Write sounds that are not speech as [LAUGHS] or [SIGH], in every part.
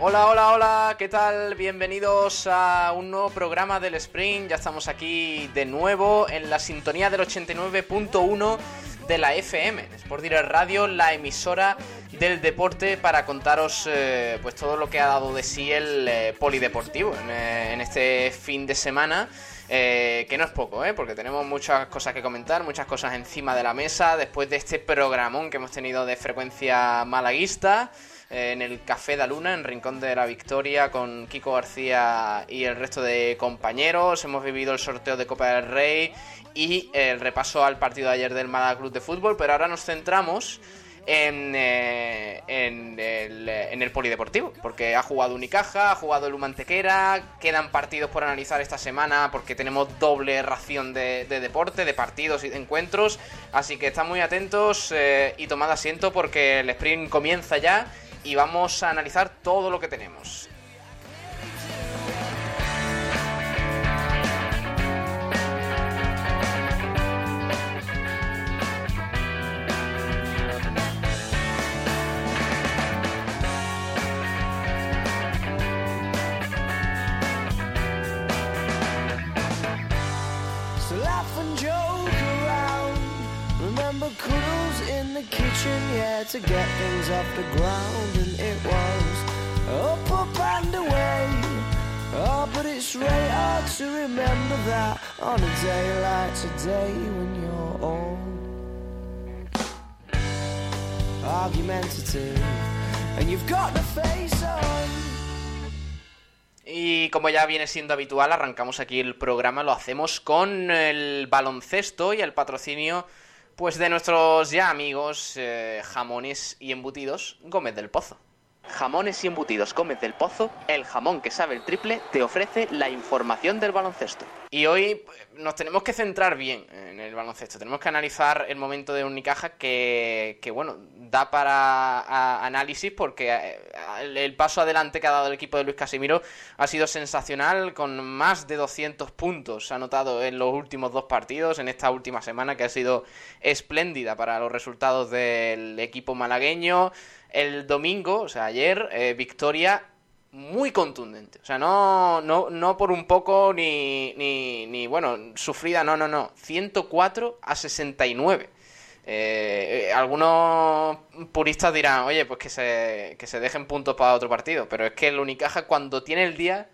Hola, hola, hola, ¿qué tal? Bienvenidos a un nuevo programa del Spring. Ya estamos aquí de nuevo en la sintonía del 89.1 de la FM, Sport Direct Radio, la emisora del deporte para contaros eh, pues todo lo que ha dado de sí el eh, polideportivo eh, en, este fin de semana. Que no es poco, porque tenemos muchas cosas que comentar, muchas cosas encima de la mesa después de este programón que hemos tenido de frecuencia malaguista en el Café de Luna, en Rincón de la Victoria, con Kiko García y el resto de compañeros. Hemos vivido el sorteo de Copa del Rey y el repaso al partido de ayer del Málaga Club de Fútbol, pero ahora nos centramos en, eh, en, el, en, el, polideportivo, porque ha jugado Unicaja, ha jugado el Humantequera, quedan partidos por analizar esta semana porque tenemos doble ración de, de deporte, de partidos y de encuentros, así que están muy atentos eh, y tomad asiento porque el sprint comienza ya y vamos a analizar todo lo que tenemos. Kitchen, yeah, to get things off the ground, and it was up, up and away. Oh, but it's really hard to remember that on a day like today when you're all argumentative and you've got the face on. Y como ya viene siendo habitual, arrancamos aquí el programa, lo hacemos con el baloncesto y el patrocinio pues de nuestros ya amigos eh, jamones y embutidos Gómez del Pozo. Jamones y embutidos Gómez del Pozo, el jamón que sabe el triple, te ofrece la información del baloncesto. Y hoy nos tenemos que centrar bien en el baloncesto. Tenemos que analizar el momento de Unicaja que, que bueno, da para análisis porque eh, el, paso adelante que ha dado el equipo de Luis Casimiro ha sido sensacional con más de 200 puntos anotado en los últimos dos partidos en esta última semana que ha sido espléndida para los resultados del equipo malagueño el domingo, o sea, ayer, eh, victoria muy contundente. O sea, no, no, no por un poco ni, ni, ni, bueno, sufrida, no, no, no. 104 a 69. Eh, eh, algunos puristas dirán, oye, pues que se, que se dejen puntos para otro partido. Pero es que el Unicaja cuando tiene el día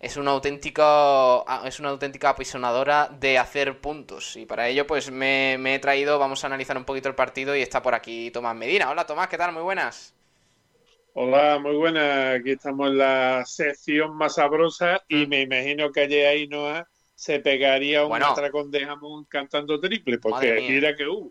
es una auténtica es una auténtica apisonadora de hacer puntos. Y para ello pues me, he traído vamos a analizar un poquito el partido y está por aquí Tomás Medina. Hola Tomás qué tal muy buenas. Hola muy buenas aquí estamos en la sección más sabrosa y mm. me imagino que allí Ainhoa se pegaría un bueno. atracón de jamón cantando triple porque mira que hubo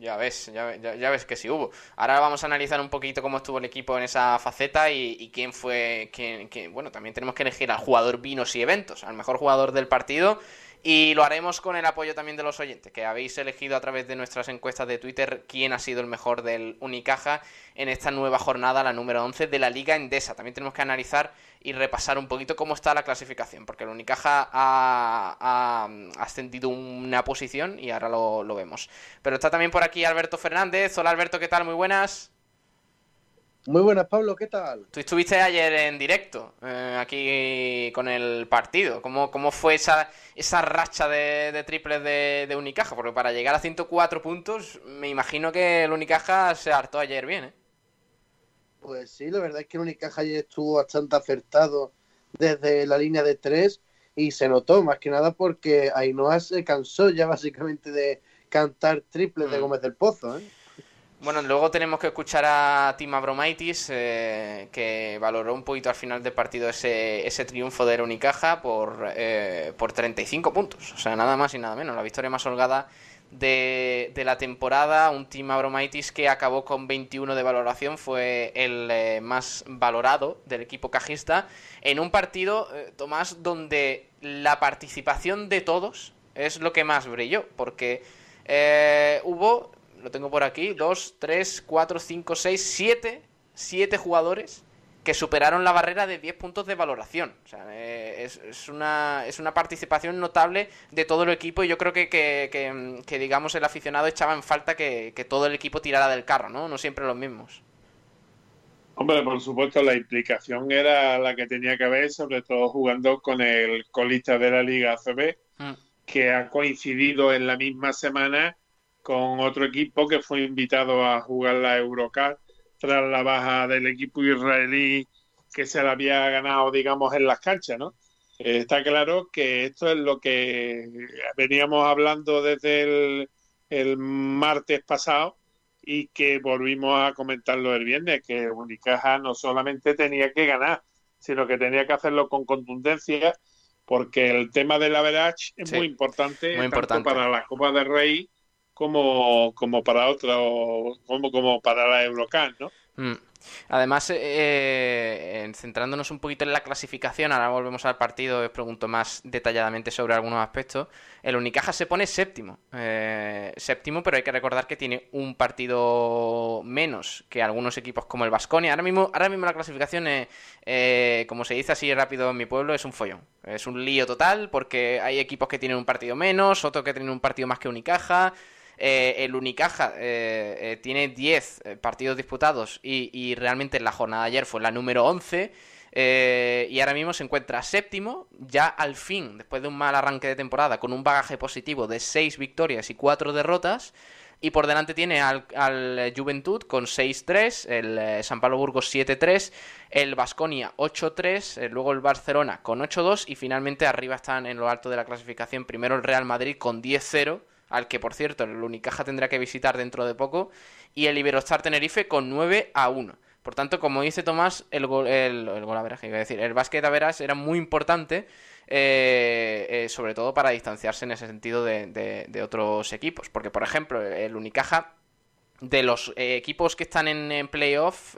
ya ves, ya, ves que sí hubo. Ahora vamos a analizar un poquito cómo estuvo el equipo en esa faceta y, quién fue, quién, bueno, también tenemos que elegir al jugador vinos y eventos, al mejor jugador del partido y lo haremos con el apoyo también de los oyentes, que habéis elegido a través de nuestras encuestas de Twitter quién ha sido el mejor del Unicaja en esta nueva jornada, la número 11 de la Liga Endesa. También tenemos que analizar y repasar un poquito cómo está la clasificación, porque el Unicaja ha, ascendido una posición y ahora lo, lo vemos. Pero está también por aquí Alberto Fernández. Hola Alberto, ¿qué tal? Muy buenas. Muy buenas, Pablo, ¿qué tal? Tú estuviste ayer en directo, eh, aquí con el partido. ¿Cómo, cómo fue esa, esa racha de, de triples de, Unicaja? Porque para llegar a 104 puntos, me imagino que el Unicaja se hartó ayer bien, ¿eh? Pues sí, la verdad es que el Unicaja ayer estuvo bastante acertado desde la línea de tres y se notó, más que nada porque Ainhoa se cansó ya básicamente de cantar triples de mm. Gómez del Pozo, ¿eh? Bueno, luego tenemos que escuchar a Tim Abromaitis, eh, que valoró un poquito al final del partido ese, ese triunfo de Unicaja por, eh, por 35 puntos. O sea, nada más y nada menos. La victoria más holgada de, la temporada. Un Team Abromaitis que acabó con 21 de valoración, fue el eh, más valorado del equipo cajista. En un partido, eh, Tomás, donde la participación de todos es lo que más brilló, porque eh, hubo, lo tengo por aquí, 2, 3, 4, 5, 6, 7, 7 jugadores que superaron la barrera de 10 puntos de valoración. O sea, eh, es, una, es una participación notable de todo el equipo y yo creo que, que, digamos, el aficionado echaba en falta que, todo el equipo tirara del carro, ¿no? No siempre los mismos. Hombre, por supuesto, la implicación era la que tenía que haber, sobre todo jugando con el colista de la Liga ACB, mm. que ha coincidido en la misma semana con otro equipo que fue invitado a jugar la Eurocup tras la baja del equipo israelí que se la había ganado, digamos, en las canchas, ¿no? Eh, está claro que esto es lo que veníamos hablando desde el, martes pasado y que volvimos a comentarlo el viernes, que Unicaja no solamente tenía que ganar, sino que tenía que hacerlo con contundencia, porque el tema del average es muy importante, tanto para la Copa del Rey como, como para otro, como, como para la Eurocan, ¿no? Mm. Además, eh, eh, centrándonos un poquito en la clasificación, ahora volvemos al partido, os pregunto más detalladamente sobre algunos aspectos. El Unicaja se pone séptimo. Eh, séptimo, pero hay que recordar que tiene un partido menos que algunos equipos como el Vasconia. Ahora mismo, ahora mismo la clasificación, como se dice así rápido en mi pueblo, es un follón. Es un lío total porque hay equipos que tienen un partido menos, otros que tienen un partido más que Unicaja. Eh, el Unicaja eh, eh, tiene 10 partidos disputados y, realmente en la jornada de ayer fue la número 11. y ahora mismo se encuentra séptimo, ya al fin, después de un mal arranque de temporada, con un bagaje positivo de 6 victorias y 4 derrotas. Y por delante tiene al, Juventud con 6-3, el San Pablo Burgos 7-3, el Basconia 8-3, luego el Barcelona con 8-2 y finalmente arriba están en lo alto de la clasificación primero el Real Madrid con 10-0 al que por cierto el Unicaja tendrá que visitar dentro de poco, y el Iberostar Tenerife con 9 a 1. Por tanto, como dice Tomás, el gol, el, el gol a iba a decir, el básquet a veras era muy importante, eh, eh, sobre todo para distanciarse en ese sentido de, otros equipos. Porque, por ejemplo, el Unicaja, de los eh, equipos que están en, playoff,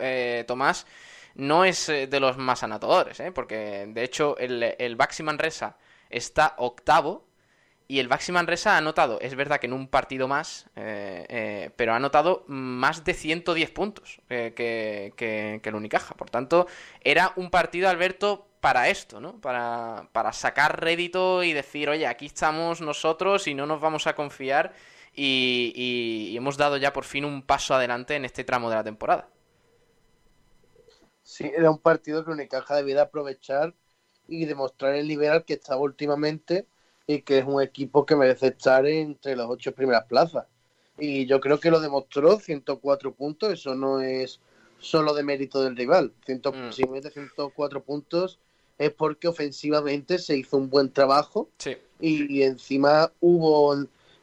Tomás, no es de los más anotadores, porque de hecho el, el Baxi Manresa está octavo y el Baxi Manresa ha anotado, es verdad que en un partido más, eh, eh, pero ha anotado más de 110 puntos eh, que, el Unicaja. Por tanto, era un partido, Alberto, para esto, ¿no? Para, sacar rédito y decir, oye, aquí estamos nosotros y no nos vamos a confiar. Y, hemos dado ya por fin un paso adelante en este tramo de la temporada. Sí, era un partido que Unicaja debía aprovechar y demostrar el nivel al que estaba últimamente y que es un equipo que merece estar entre las ocho primeras plazas. Y yo creo que lo demostró, 104 puntos, eso no es solo de mérito del rival. Ciento, mm. Si mete 104 puntos es porque ofensivamente se hizo un buen trabajo y, encima hubo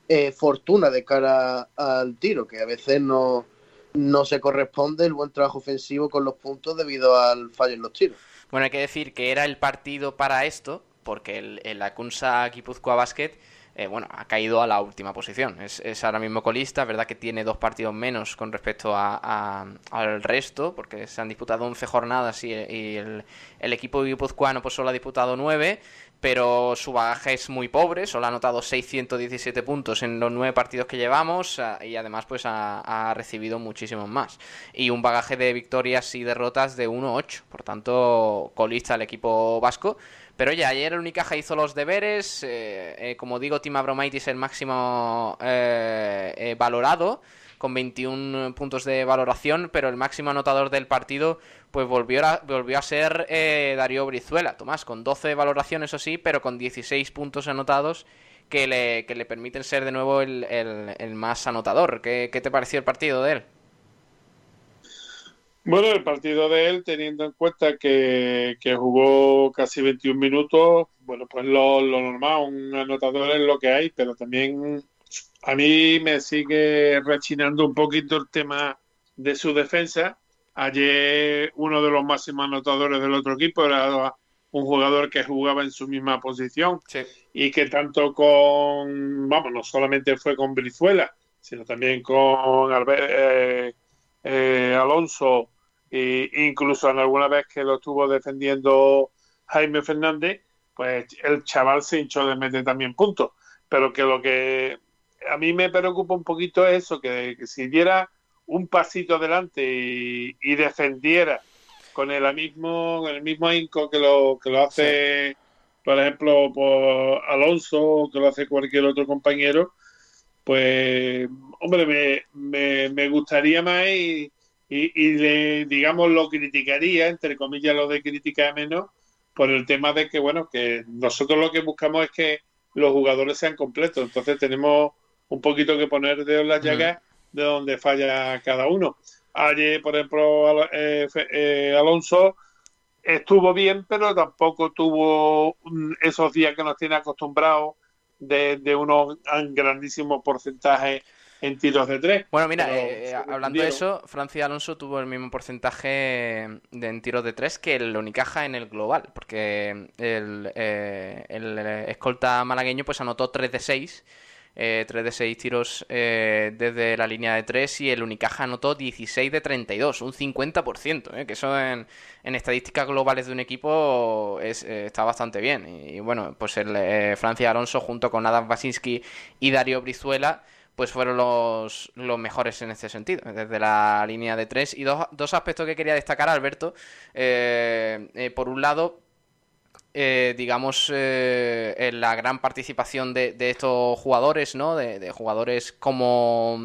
eh, fortuna de cara al tiro, que a veces no, no se corresponde el buen trabajo ofensivo con los puntos debido al fallo en los tiros. Bueno, hay que decir que era el partido para esto, porque el, el Akunsa Guipúzcoa Basket eh, bueno, ha caído a la última posición. Es, ahora mismo colista, verdad que tiene dos partidos menos con respecto al resto, porque se han disputado 11 jornadas y, el, equipo guipuzcoano pues solo ha disputado 9, pero su bagaje es muy pobre, solo ha anotado 617 puntos en los 9 partidos que llevamos ah, y además pues ha, recibido muchísimos más. Y un bagaje de victorias y derrotas de 1-8, por tanto colista el equipo vasco pero oye, ayer el Unicaja hizo los deberes. Eh, eh, como digo, Tim Abromaitis el máximo eh, valorado, con 21 puntos de valoración, pero el máximo anotador del partido pues volvió a, volvió a ser Darío Brizuela. Tomás, con 12 valoraciones, eso sí, pero con 16 puntos anotados que le, que le permiten ser de nuevo el, el, más anotador. ¿Qué, ¿Qué te pareció el partido de él? Bueno, el partido de él, teniendo en cuenta que, jugó casi 21 minutos, bueno, pues lo, normal, un anotador es lo que hay, pero también a mí me sigue rechinando un poquito el tema de su defensa. Ayer uno de los máximos anotadores del otro equipo era un jugador que jugaba en su misma posición y que tanto con, vamos, no solamente fue con Brizuela, sino también con eh, eh, Alonso e incluso en alguna vez que lo estuvo defendiendo Jaime Fernández, pues el chaval se hinchó de meter también puntos. Pero que lo que a mí me preocupa un poquito es eso, que, si diera un pasito adelante y defendiera con el mismo, el mismo ahínco que lo, que lo hace, por ejemplo, por Alonso o que lo hace cualquier otro compañero, pues, hombre, me, me, gustaría más y, y, le, digamos, lo criticaría, entre comillas, lo de criticar menos, por el tema de que, bueno, que nosotros lo que buscamos es que los jugadores sean completos, entonces tenemos un poquito que poner de las llagas de donde falla cada uno. Ayer, por ejemplo, eh, eh, Alonso estuvo bien, pero tampoco tuvo esos días que nos tiene acostumbrados de, unos grandísimos porcentajes en tiros de tres. Bueno, mira, eh, hablando de eso, Francia Alonso tuvo el mismo porcentaje de, en tiros de tres que el Unicaja en el global, porque el, el escolta malagueño pues anotó 3 de 6 eh, 3 de 6 tiros eh, desde la línea de 3 y el Unicaja anotó 16 de 32, un 50%, eh, que eso en, estadísticas globales de un equipo eh, está bastante bien. Y, bueno, pues el eh, Francia Alonso junto con Adam Basinski y Dario Brizuela pues fueron los, los mejores en este sentido, desde la línea de 3. Y dos, dos aspectos que quería destacar, Alberto. por un lado, eh, digamos, eh, en la gran participación de, estos jugadores, ¿no? De, jugadores como,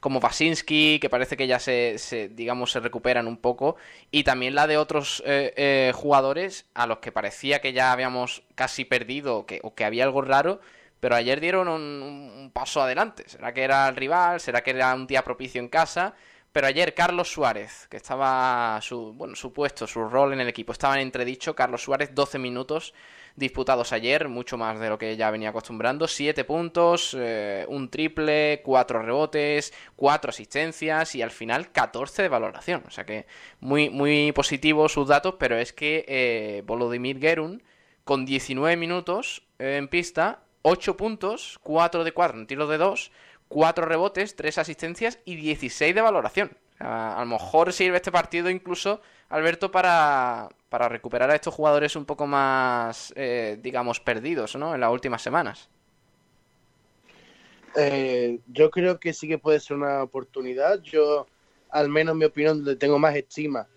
como Basinski, que parece que ya se, digamos, se recuperan un poco, y también la de otros eh, jugadores a los que parecía que ya habíamos casi perdido que, o que había algo raro, pero ayer dieron un paso adelante. ¿Será que era el rival? ¿Será que era un día propicio en casa? Pero ayer Carlos Suárez, que estaba su, bueno, su puesto, su rol en el equipo, estaba en entredicho. Carlos Suárez, 12 minutos disputados ayer, mucho más de lo que ya venía acostumbrando. 7 puntos, eh, un triple, 4 rebotes, 4 asistencias y al final 14 de valoración. O sea que muy, muy positivos sus datos, pero es que eh, Volodymyr Gerun, con 19 minutos eh, en pista, 8 puntos, 4 de 4 en tiros de 2 4 rebotes, 3 asistencias y 16 de valoración. A, lo mejor sirve este partido incluso, Alberto, para, para recuperar a estos jugadores un poco más, eh, digamos, perdidos ¿no? en las últimas semanas. Eh, yo creo que sí que puede ser una oportunidad. Yo, al menos en mi opinión, le tengo más estima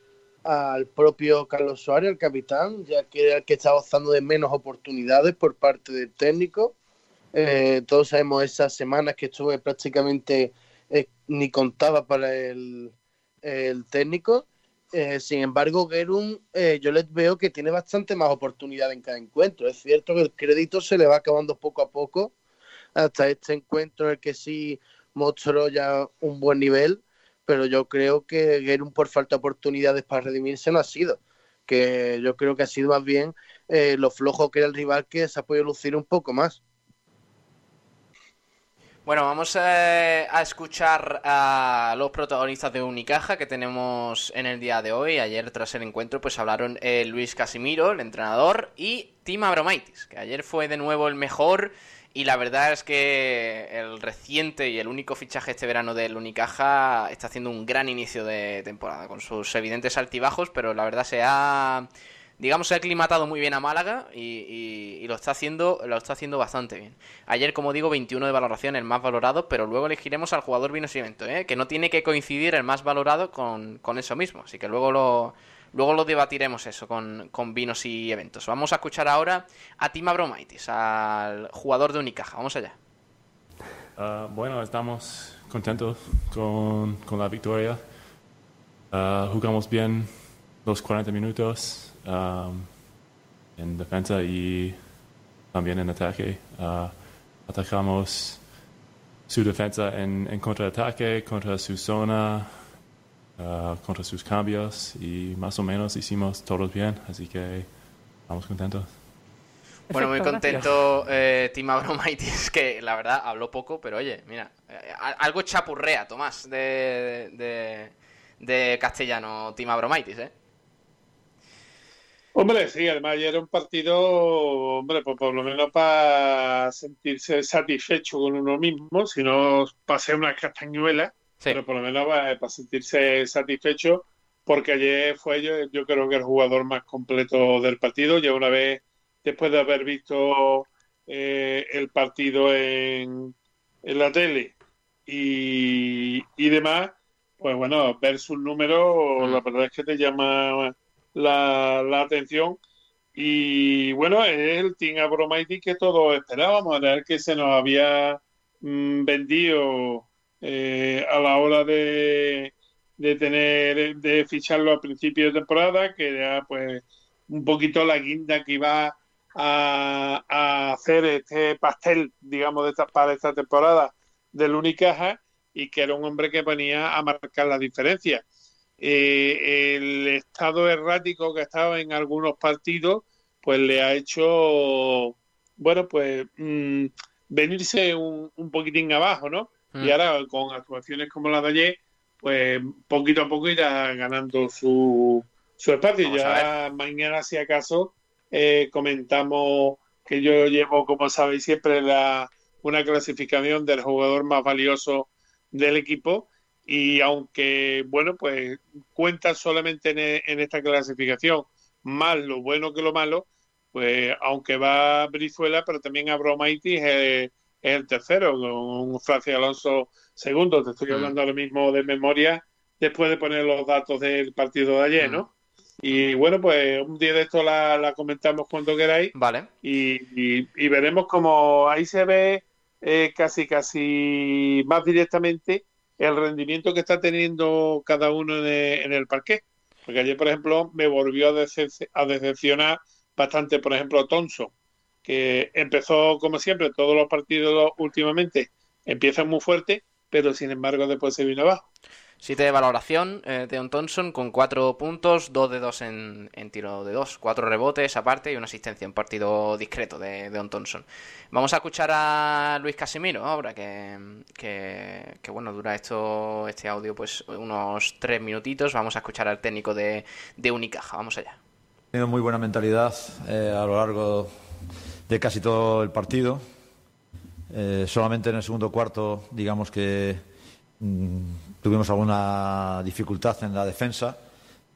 al propio Carlos Suárez, el capitán, ya que era el que está gozando de menos oportunidades por parte del técnico. Eh, todos sabemos esas semanas que estuve prácticamente eh, ni contaba para el, técnico. Eh, sin embargo, Gerun, yo les veo que tiene bastante más oportunidad en cada encuentro. Es cierto que el crédito se le va acabando poco a poco hasta este encuentro en el que sí mostró ya un buen nivel, pero yo creo que Gerun por falta de oportunidades para redimirse no ha sido. Que yo creo que ha sido más bien lo flojo que era el rival que se ha podido lucir un poco más. Bueno, vamos eh, a, escuchar a los protagonistas de Unicaja que tenemos en el día de hoy. Ayer, tras el encuentro, pues hablaron eh, Luis Casimiro, el entrenador, y Tim Abromaitis, que ayer fue de nuevo el mejor. Y la verdad es que el reciente y el único fichaje este verano del Unicaja está haciendo un gran inicio de temporada, con sus evidentes altibajos, pero la verdad se ha digamos, se ha aclimatado muy bien a Málaga y, lo está haciendo lo está haciendo bastante bien. Ayer, como digo, 21 de valoración, el más valorado, pero luego elegiremos al jugador Vinos y Evento, ¿eh? que no tiene que coincidir el más valorado con, eso mismo. Así que luego lo, luego lo debatiremos eso con, con Vinos y Eventos. Vamos a escuchar ahora a Tima Bromaitis, al jugador de Unicaja. Vamos allá. Ah, bueno, estamos contentos con, la victoria. Ah, jugamos bien los 40 minutos Um, en defensa y también en ataque. Uh, atacamos su defensa en, en contraataque, contra su zona, uh, contra sus cambios y más o menos hicimos todos bien, así que estamos contentos. Bueno, muy contento eh, Tim Abromaitis, [LAUGHS] que la verdad habló poco, pero oye, mira, eh, algo chapurrea, Tomás, de, de, de castellano Tim Abromaitis, ¿eh? Hombre, sí, además ya era un partido, hombre, pues por lo menos para sentirse satisfecho con uno mismo, si no pasé unas castañuelas, pero por lo menos para, sentirse satisfecho, porque ayer fue yo, yo creo que el jugador más completo del partido, ya una vez después de haber visto eh, el partido en, en la tele y, y demás, pues bueno, ver sus números, la verdad es que te llama la, atención. Y bueno, es el Team Abromaitis que todos esperábamos, era el que se nos había mm, vendido eh, a la hora de, de tener, de ficharlo a principio de temporada, que era pues un poquito la guinda que iba a, a hacer este pastel, digamos, de esta, para esta temporada del Unicaja y que era un hombre que venía a marcar la diferencia. Eh, el estado errático que estaba en algunos partidos, pues le ha hecho, bueno, pues mm, venirse un, poquitín abajo, ¿no? Y mm. ahora con actuaciones como la de ayer, pues poquito a poco irá ganando su, su espacio. ya mañana, si acaso, eh, comentamos que yo llevo, como sabéis, siempre la, una clasificación del jugador más valioso del equipo y aunque, bueno, pues cuenta solamente e, en, esta clasificación más lo bueno que lo malo, pues aunque va Brizuela, pero también Abromaitis es, es el tercero, con Francis Alonso segundo. Te estoy mm. hablando ahora mismo de memoria después de poner los datos del partido de ayer, ¿no? Mm. Y bueno, pues un día de esto la, comentamos cuando queráis. Vale. Y, y, veremos como ahí se ve eh, casi, casi más directamente el rendimiento que está teniendo cada uno en el, parque. Porque ayer, por ejemplo, me volvió a, decepcionar bastante, por ejemplo, Thompson, que empezó, como siempre, todos los partidos últimamente empiezan muy fuerte, pero sin embargo después se vino abajo. 7 de valoración eh, de Don Thompson con 4 puntos, 2 de 2 en, tiro de 2, 4 rebotes aparte y una asistencia en partido discreto de, Don Thompson. Vamos a escuchar a Luis Casimiro ahora, que, que, bueno, dura esto este audio pues unos 3 minutitos. Vamos a escuchar al técnico de, de Unicaja. Vamos allá. Tenido muy buena mentalidad eh, a lo largo de casi todo el partido. Eh, solamente en el segundo cuarto, digamos que Mm, tuvimos alguna dificultad en la defensa,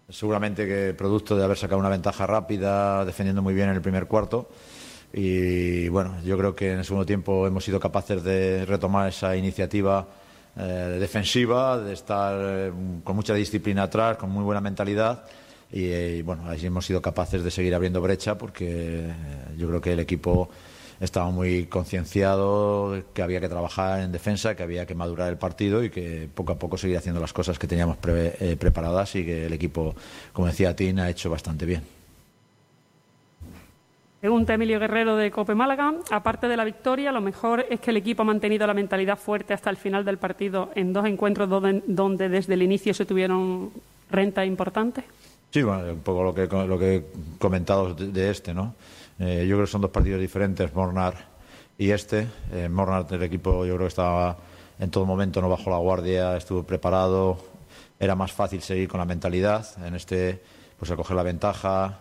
seguramente que producto de haber sacado una ventaja rápida, defendiendo muy bien en el primer cuarto. Y bueno, yo creo que en el segundo tiempo hemos sido capaces de retomar esa iniciativa eh, defensiva, de estar eh, con mucha disciplina atrás, con muy buena mentalidad. Y, y bueno, ahí hemos sido capaces de seguir abriendo brecha porque eh, yo creo que el equipo estaba muy concienciado que había que trabajar en defensa, que había que madurar el partido y que poco a poco seguir haciendo las cosas que teníamos eh, preparadas y que el equipo, como decía Tin, ha hecho bastante bien. Pregunta Emilio Guerrero de Cope Málaga. Aparte de la victoria, lo mejor es que el equipo ha mantenido la mentalidad fuerte hasta el final del partido en dos encuentros donde, desde el inicio se tuvieron rentas importantes. Sí, bueno, un poco lo que, lo que he comentado de este, ¿no? Eh, yo creo que son dos partidos diferentes, Mornar y este. Eh, Mornar, el equipo, yo creo que estaba en todo momento, no bajó la guardia, estuvo preparado, era más fácil seguir con la mentalidad. En este, pues a coger la ventaja,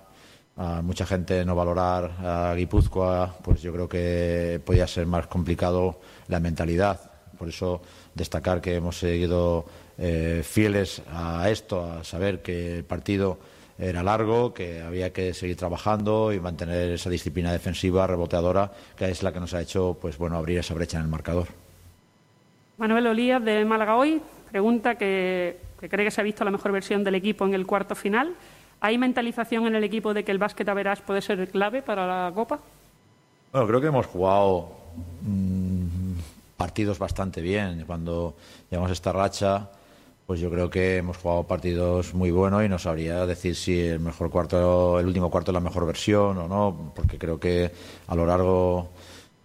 a mucha gente no valorar a Guipúzcoa, pues yo creo que podía ser más complicado la mentalidad. Por eso destacar que hemos seguido eh, fieles a esto, a saber que el partido era largo, que había que seguir trabajando y mantener esa disciplina defensiva reboteadora, que es la que nos ha hecho pues bueno abrir esa brecha en el marcador. Manuel Olías de Málaga hoy pregunta que, cree que se ha visto la mejor versión del equipo en el cuarto final. ¿Hay mentalización en el equipo de que el básquet a verás puede ser clave para la Copa? Bueno, creo que hemos jugado mm, partidos bastante bien. Cuando llevamos esta racha, pues yo creo que hemos jugado partidos muy buenos y no sabría decir si el mejor cuarto, el último cuarto es la mejor versión o no, porque creo que a lo largo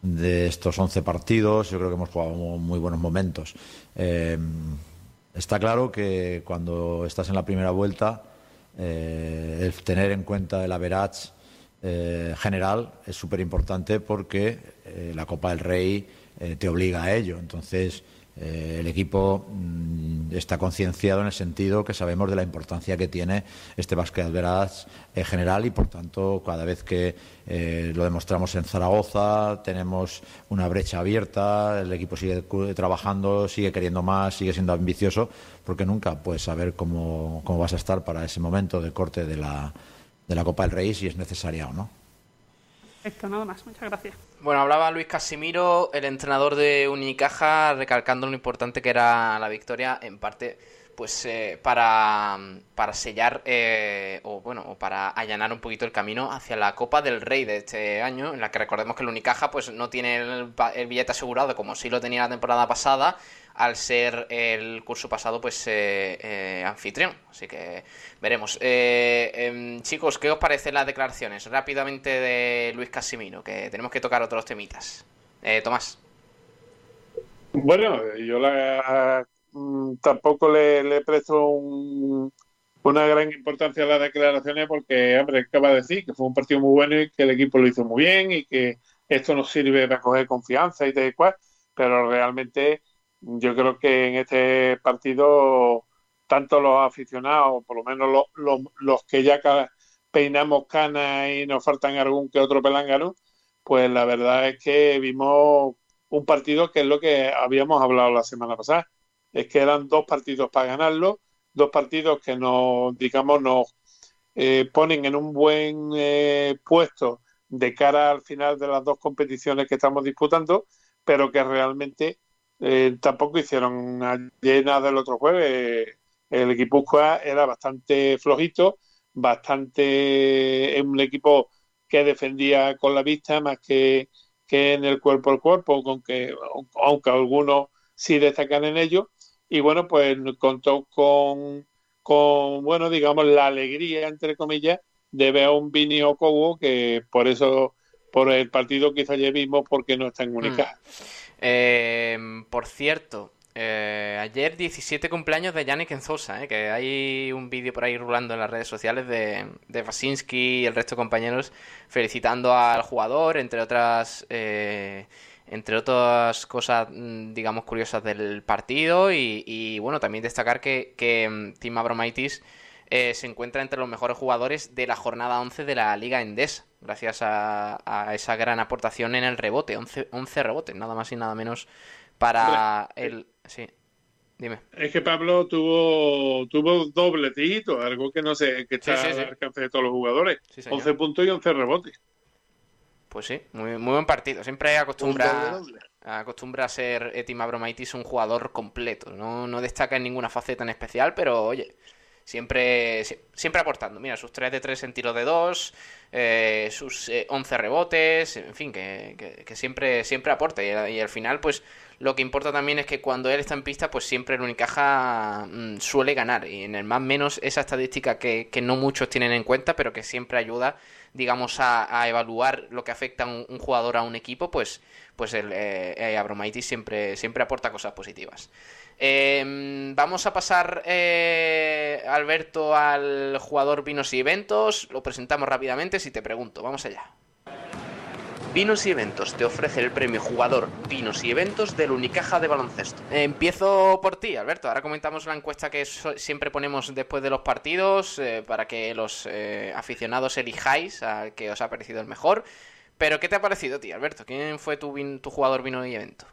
de estos 11 partidos yo creo que hemos jugado muy buenos momentos. Eh, está claro que cuando estás en la primera vuelta, eh, el tener en cuenta el average eh, general es súper importante porque la Copa del Rey te obliga a ello. Entonces, Eh, el equipo mm, está concienciado en el sentido que sabemos de la importancia que tiene este básquet veraz en general y, por tanto, cada vez que eh, lo demostramos en Zaragoza, tenemos una brecha abierta, el equipo sigue trabajando, sigue queriendo más, sigue siendo ambicioso, porque nunca puedes saber cómo, cómo vas a estar para ese momento de corte de la, de la Copa del Rey, si es necesaria o no. Nada más. Muchas gracias. Bueno, hablaba Luis Casimiro, el entrenador de Unicaja, recalcando lo importante que era la victoria, en parte, pues eh, para, para sellar eh, o bueno, o para allanar un poquito el camino hacia la Copa del Rey de este año, en la que recordemos que el Unicaja pues no tiene el, el billete asegurado como sí lo tenía la temporada pasada al ser el curso pasado pues eh, eh, anfitrión. Así que veremos. Eh, em, chicos, ¿qué os parecen las declaraciones rápidamente de Luis Casimiro? Que tenemos que tocar otros temitas. Tomás. Bueno, yo la, mm, tampoco le, presto una gran importancia a las declaraciones porque, hombre, acaba de decir que fue un partido muy bueno y que el equipo lo hizo muy bien y que esto nos sirve para coger confianza y tal y cual, pero realmente yo creo que en este partido tanto los aficionados, por lo menos los, que ya peinamos canas y nos faltan algún que otro pelángano, pues la verdad es que vimos un partido que es lo que habíamos hablado la semana pasada, es que eran dos partidos para ganarlo, dos partidos que nos, digamos, nos eh, ponen en un buen eh, puesto de cara al final de las dos competiciones que estamos disputando, pero que realmente eh, tampoco hicieron ayer nada del otro jueves. El equipo era bastante flojito, bastante un equipo que defendía con la vista más que, que en el cuerpo al cuerpo, con que, aunque algunos sí destacan en ello. Y bueno, pues contó con, con bueno, digamos, la alegría, entre comillas, de ver a un Vini Okowo que por eso, por el partido quizá ayer vimos, porque no está en Unicaja. Mm. Eh, por cierto, eh, ayer 17 cumpleaños de Yannick Enzosa, eh, que hay un vídeo por ahí rulando en las redes sociales de, de Wasinski y el resto de compañeros felicitando al jugador, entre otras eh, entre otras cosas, mm, digamos, curiosas del partido y, bueno, también destacar que, que mm, Tim Abromaitis eh, se encuentra entre los mejores jugadores de la jornada 11 de la Liga Endesa gracias a, esa gran aportación en el rebote, 11, 11 rebotes, nada más y nada menos para el... Sí, dime. Es que Pablo tuvo tuvo dobletito, algo que no sé, que está al alcance de todos los jugadores. 11 puntos y 11 rebotes. Pues sí, muy, muy buen partido. Siempre acostumbra, acostumbra a ser Etim Abromaitis un jugador completo. No, no destaca en ninguna faceta en especial, pero oye, Siempre, siempre aportando. Mira, sus 3 de 3 en tiro de 2, eh, sus 11 eh, rebotes, en fin, que, que, siempre, siempre aporta. Y, al final, pues lo que importa también es que cuando él está en pista, pues siempre el Unicaja mm, suele ganar. Y en el más menos esa estadística que, que, no muchos tienen en cuenta, pero que siempre ayuda, digamos, a, evaluar lo que afecta a un, jugador a un equipo, pues, pues el eh, eh siempre, siempre aporta cosas positivas. Em, vamos a pasar, eh, Alberto, al jugador Vinos y Eventos. Lo presentamos rápidamente si te pregunto. Vamos allá. Vinos y Eventos te ofrece el premio Jugador Vinos y Eventos del Unicaja de Baloncesto. empiezo por ti, Alberto. Ahora comentamos la encuesta que siempre ponemos después de los partidos eh, para que los eh, aficionados elijáis al que os ha parecido el mejor. Pero, ¿qué te ha parecido, tío, Alberto? ¿Quién fue tu, tu jugador Vino y Evento?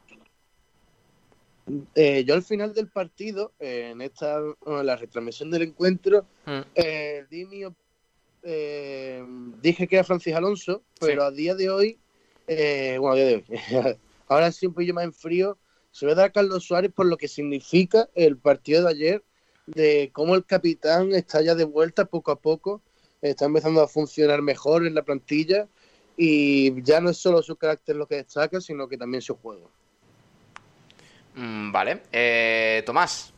Eh, yo al final del partido, eh, en esta la retransmisión del encuentro, mm. eh, dije que era Francis Alonso, pero a día de hoy, bueno, a día de hoy, [LAUGHS] ahora sí un poquillo más en frío, se ve a dar a Carlos Suárez por lo que significa el partido de ayer, de cómo el capitán está ya de vuelta poco a poco, está empezando a funcionar mejor en la plantilla y ya no es solo su carácter lo que destaca, sino que también su juego. Mm, vale. Eh, Tomás.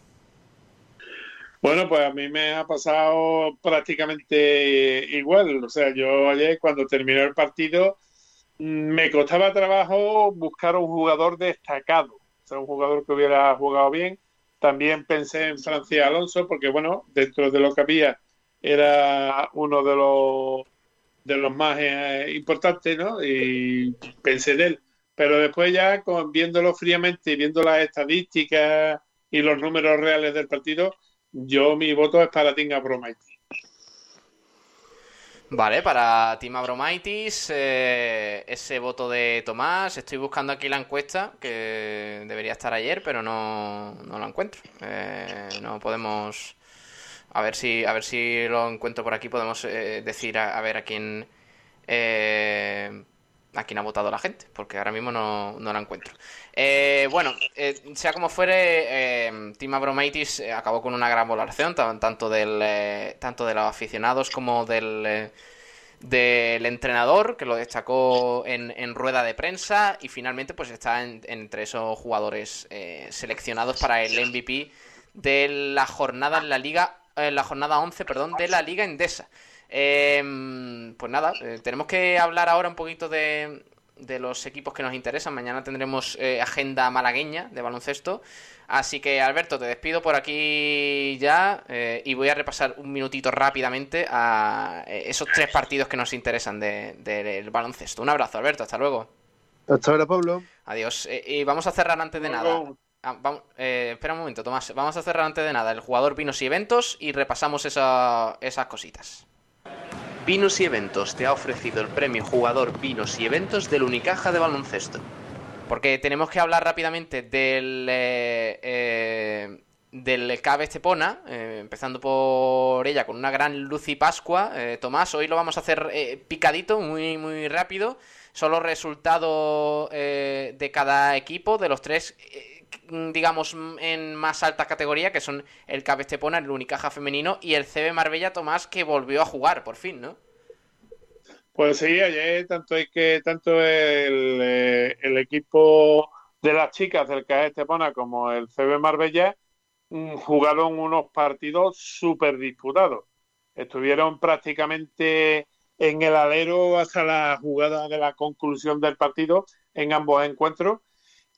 Bueno, pues a mí me ha pasado prácticamente igual. O sea, yo ayer cuando terminó el partido mm, me costaba trabajo buscar un jugador destacado, o sea, un jugador que hubiera jugado bien. También pensé en Francis Alonso porque, bueno, dentro de lo que había era uno de los de los más eh, importantes, ¿no? Y pensé en él pero después ya viéndolo fríamente y viendo las estadísticas y los números reales del partido, yo mi voto es para Tinga Bromaitis. Vale, para Team Abromaitis, eh, ese voto de Tomás. Estoy buscando aquí la encuesta, que debería estar ayer, pero no, no la encuentro. Eh, no podemos. A ver si, a ver si lo encuentro por aquí. Podemos eh, decir a, ver a quién a quién ha votado la gente, porque ahora mismo no, no la encuentro. Eh, bueno, eh, sea como fuere, eh, Team Abromaitis acabó con una gran valoración, tanto, del, tanto de los aficionados como del, del entrenador, que lo destacó en, en, rueda de prensa, y finalmente pues está entre esos jugadores seleccionados para el MVP de la jornada en la liga, la jornada 11, perdón, de la liga endesa. Em, pues nada, eh, tenemos que hablar ahora un poquito de, de los equipos que nos interesan. Mañana tendremos eh, agenda malagueña de baloncesto. Así que Alberto, te despido por aquí ya eh, y voy a repasar un minutito rápidamente a esos tres partidos que nos interesan del baloncesto. Un abrazo, Alberto, hasta luego. Hasta ahora, Pablo. Adiós. y vamos a cerrar antes de nada. Ah, espera un momento, Tomás. Vamos a cerrar antes de nada el jugador Vinos y Eventos y repasamos esas cositas. Vinos y Eventos te ha ofrecido el premio Jugador Vinos y Eventos del Unicaja de baloncesto. Porque tenemos que hablar rápidamente del, eh, eh del Cabe Estepona, eh, empezando por ella con una gran luz y Pascua. Tomás, hoy lo vamos a hacer picadito, muy, muy rápido. Solo resultado de cada equipo, de los tres digamos, mm, en más alta categoría, que son el Cabe Estepona, el Unicaja femenino y el CB Marbella Tomás, que volvió a jugar por fin, ¿no? Pues sí, ayer tanto es que tanto el, eh, el equipo de las chicas del CAE Estepona como el CB Marbella mm, jugaron unos partidos súper disputados. Estuvieron prácticamente en el alero hasta la jugada de la conclusión del partido en ambos encuentros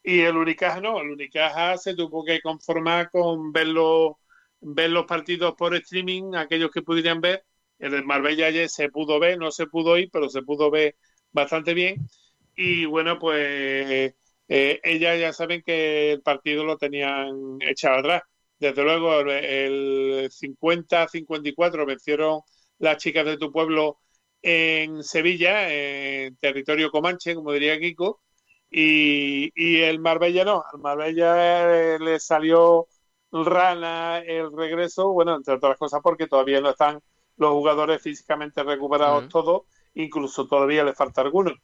y el Unicaja no, el Unicaja se tuvo que conformar con ver los, ver los partidos por streaming, aquellos que pudieran ver. El de Marbella ayer se pudo ver, no se pudo ir, pero se pudo ver bastante bien. Y bueno, pues eh, ellas ya saben que el partido lo tenían echado atrás. Desde luego, el 50-54 vencieron las chicas de tu pueblo en Sevilla, en territorio comanche, como diría Kiko, y, el Marbella no, al Marbella eh, le salió rana el regreso, bueno, entre otras cosas porque todavía no están los jugadores físicamente recuperados todos, incluso todavía le falta algunos.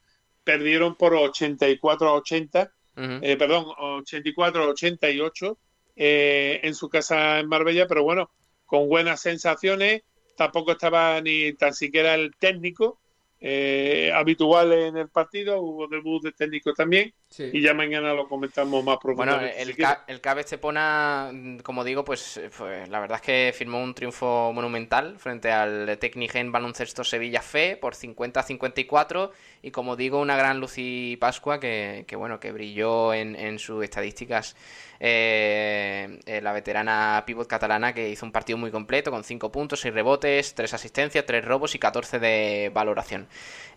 Perdieron por 84 a 80, eh, perdón, 84 a 88 eh, en su casa en Marbella, pero bueno, con buenas sensaciones, tampoco estaba ni tan siquiera el técnico, eh, habituales en el partido, hubo debut de técnico también, y ya mañana lo comentamos más profundamente. Bueno, el, el Cabe Estepona, como digo, pues, pues, la verdad es que firmó un triunfo monumental frente al Tecnigen Baloncesto Sevilla Fe por 50 a 54, y como digo, una gran Lucy Pascua que, que bueno, que brilló en, en sus estadísticas eh, eh, la veterana pivot catalana que hizo un partido muy completo con 5 puntos, 6 rebotes, 3 asistencias, 3 robos y 14 de valoración.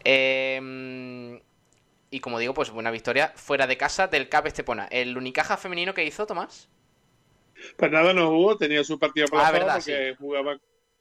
Eh, y como digo, pues buena victoria fuera de casa del CAP Estepona. ¿El Unicaja femenino que hizo, Tomás? Pues nada, no jugó, tenía su partido ah, aplazado porque jugaba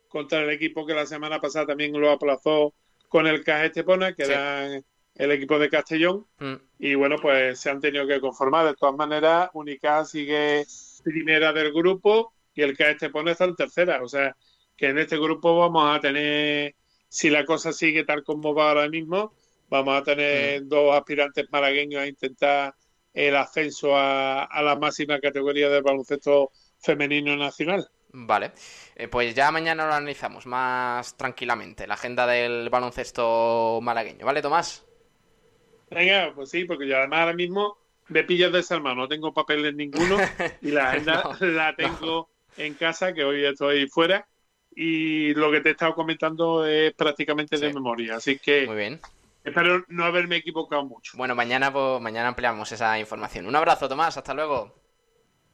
contra el equipo que la semana pasada también lo aplazó con el CAP Estepona, que era el equipo de Castellón. Mm. Y bueno, pues se han tenido que conformar. De todas maneras, Unica sigue primera del grupo y el que este pone está en tercera. O sea, que en este grupo vamos a tener, si la cosa sigue tal como va ahora mismo, vamos a tener mm. dos aspirantes malagueños a intentar el ascenso a, la máxima categoría del baloncesto femenino nacional. Vale, eh, pues ya mañana lo analizamos más tranquilamente, la agenda del baloncesto malagueño. ¿Vale, Tomás? Venga, pues sí, porque yo además ahora mismo me pillas desarmado, no tengo papeles ninguno y la [LAUGHS] agenda la tengo en casa, que hoy estoy fuera, y lo que te he estado comentando es prácticamente de memoria, así que Muy bien. espero no haberme equivocado mucho. Bueno, mañana, pues, mañana ampliamos esa información. Un abrazo, Tomás, hasta luego.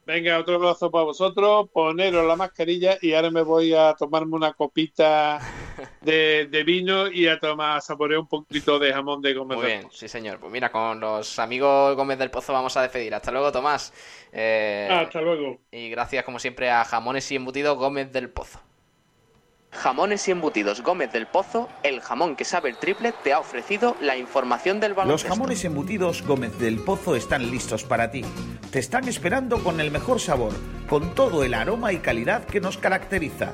Venga, otro abrazo para vosotros, poneros la mascarilla y ahora me voy a tomarme una copita [LAUGHS] de, vino y a tomar, a saborear un poquito de jamón de Gómez Muy bien, sí señor. Pues mira, con los amigos Gómez del Pozo vamos a despedir. Hasta luego, Tomás. Eh, Hasta luego. Y gracias, como siempre, a Jamones y Embutidos Gómez del Pozo. Jamones y embutidos Gómez del Pozo, el jamón que sabe el triple, te ha ofrecido la información del baloncesto. Los jamones embutidos Gómez del Pozo están listos para ti. Te están esperando con el mejor sabor, con todo el aroma y calidad que nos caracteriza.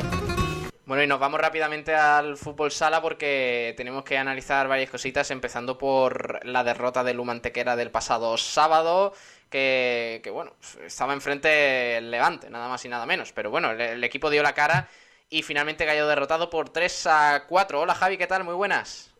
Bueno, y nos vamos rápidamente al fútbol sala porque tenemos que analizar varias cositas, empezando por la derrota del Humantequera del pasado sábado, que, que, bueno, estaba enfrente el Levante, nada más y nada menos. Pero bueno, el, equipo dio la cara y finalmente cayó derrotado por 3 a 4. Hola Javi, ¿qué tal? Muy buenas.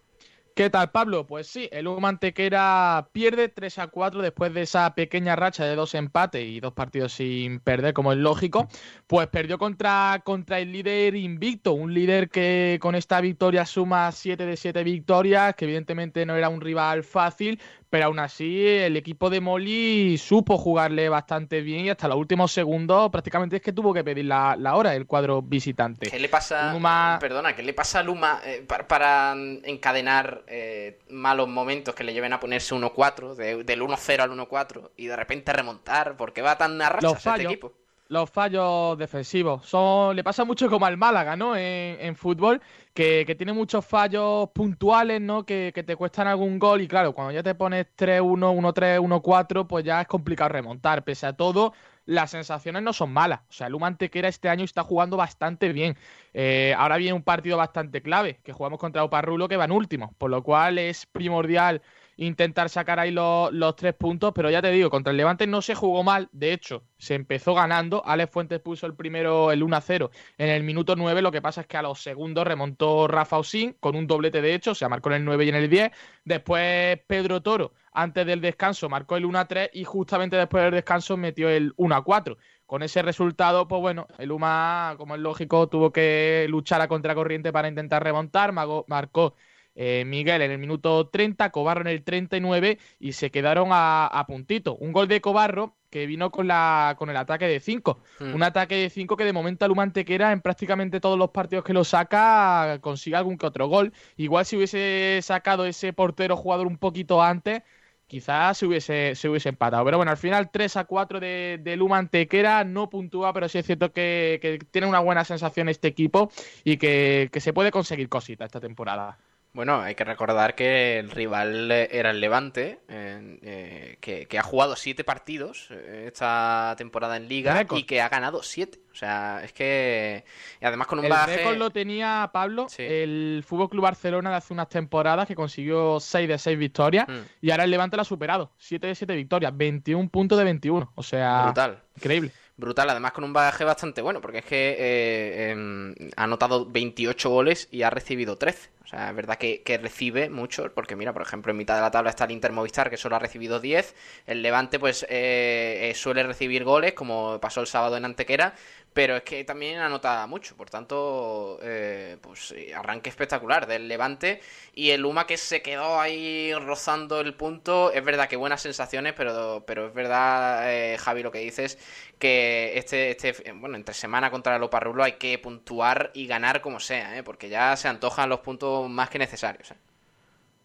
¿Qué tal, Pablo? Pues sí, el Hugo Mantequera pierde 3 a 4 después de esa pequeña racha de dos empates y dos partidos sin perder, como es lógico. Pues perdió contra, contra el líder invicto, un líder que con esta victoria suma 7 de 7 victorias, que evidentemente no era un rival fácil, pero aún así el equipo de Molly supo jugarle bastante bien y hasta los últimos segundos prácticamente es que tuvo que pedir la, hora el cuadro visitante. ¿Qué le pasa, perdona, qué le pasa a Luma eh, para, encadenar eh, malos momentos que le lleven a ponerse 1-4, del 1-0 al 1-4 y de repente remontar? ¿Por qué va tan a este equipo? Los fallos defensivos. Son, le pasa mucho como al Málaga, ¿no? En, fútbol, que, tiene muchos fallos puntuales, ¿no? Que, te cuestan algún gol y claro, cuando ya te pones 3-1, 1-3, 1-4, pues ya es complicado remontar. Pese a todo, las sensaciones no son malas. O sea, el Humantequera este año está jugando bastante bien. Eh, ahora viene un partido bastante clave, que jugamos contra Oparrulo, que van últimos, por lo cual es primordial intentar sacar ahí los, tres puntos, pero ya te digo, contra el Levante no se jugó mal, de hecho, se empezó ganando, Alex Fuentes puso el primero, el 1-0 en el minuto 9, lo que pasa es que a los segundos remontó Rafa Osín con un doblete de hecho, o sea, marcó en el 9 y en el 10, después Pedro Toro, antes del descanso, marcó el 1-3 y justamente después del descanso metió el 1-4 con ese resultado, pues bueno, el UMA, como es lógico, tuvo que luchar a contracorriente para intentar remontar, marcó eh, Miguel en el minuto 30, Cobarro en el 39 y se quedaron a, puntito. Un gol de Cobarro que vino con, la, con el ataque de 5. Hmm. Un ataque de 5 que de momento era en prácticamente todos los partidos que lo saca consigue algún que otro gol. Igual si hubiese sacado ese portero jugador un poquito antes, quizás se hubiese, se hubiese empatado. Pero bueno, al final 3 a 4 de, de no puntúa, pero sí es cierto que, tiene una buena sensación este equipo y que se puede conseguir cositas esta temporada. Bueno, hay que recordar que el rival era el Levante, eh, que, ha jugado siete partidos eh, esta temporada en Liga y que ha ganado siete. O sea, es que. Y además con un el récord lo tenía Pablo, el Fútbol Club Barcelona de hace unas temporadas que consiguió 6 de 6 victorias mm. y ahora el Levante lo ha superado. 7 de 7 victorias, 21 puntos de 21. O sea, brutal. Increíble brutal, además con un bagaje bastante bueno, porque es que eh, em, ha anotado 28 goles y ha recibido 13. O sea, es verdad que, recibe mucho, porque mira, por ejemplo, en mitad de la tabla está el Inter Movistar, que solo ha recibido 10. El Levante, pues, eh, eh, suele recibir goles, como pasó el sábado en Antequera, pero es que también anota mucho, por tanto, eh, pues arranque espectacular del Levante y el Luma que se quedó ahí rozando el punto, es verdad que buenas sensaciones, pero, pero es verdad, eh, Javi, lo que dices, que este, este, bueno, entre semana contra el Oparrulo hay que puntuar y ganar como sea, ¿eh? porque ya se antojan los puntos más que necesarios. ¿eh?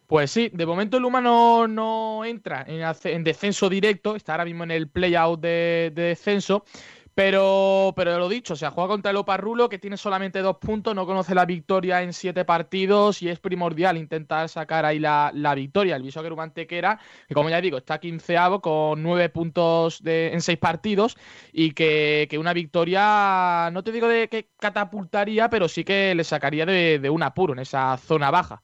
Pues sí, de momento el Luma no, entra en, descenso directo, está ahora mismo en el play-out de descenso, pero, pero lo dicho, o sea, juega contra el Oparrulo, que tiene solamente dos puntos, no conoce la victoria en siete partidos y es primordial intentar sacar ahí la, victoria. El Viso Mantequera, que como ya digo, está quinceavo con nueve puntos de, en seis partidos y que, una victoria, no te digo de que catapultaría, pero sí que le sacaría de, de un apuro en esa zona baja.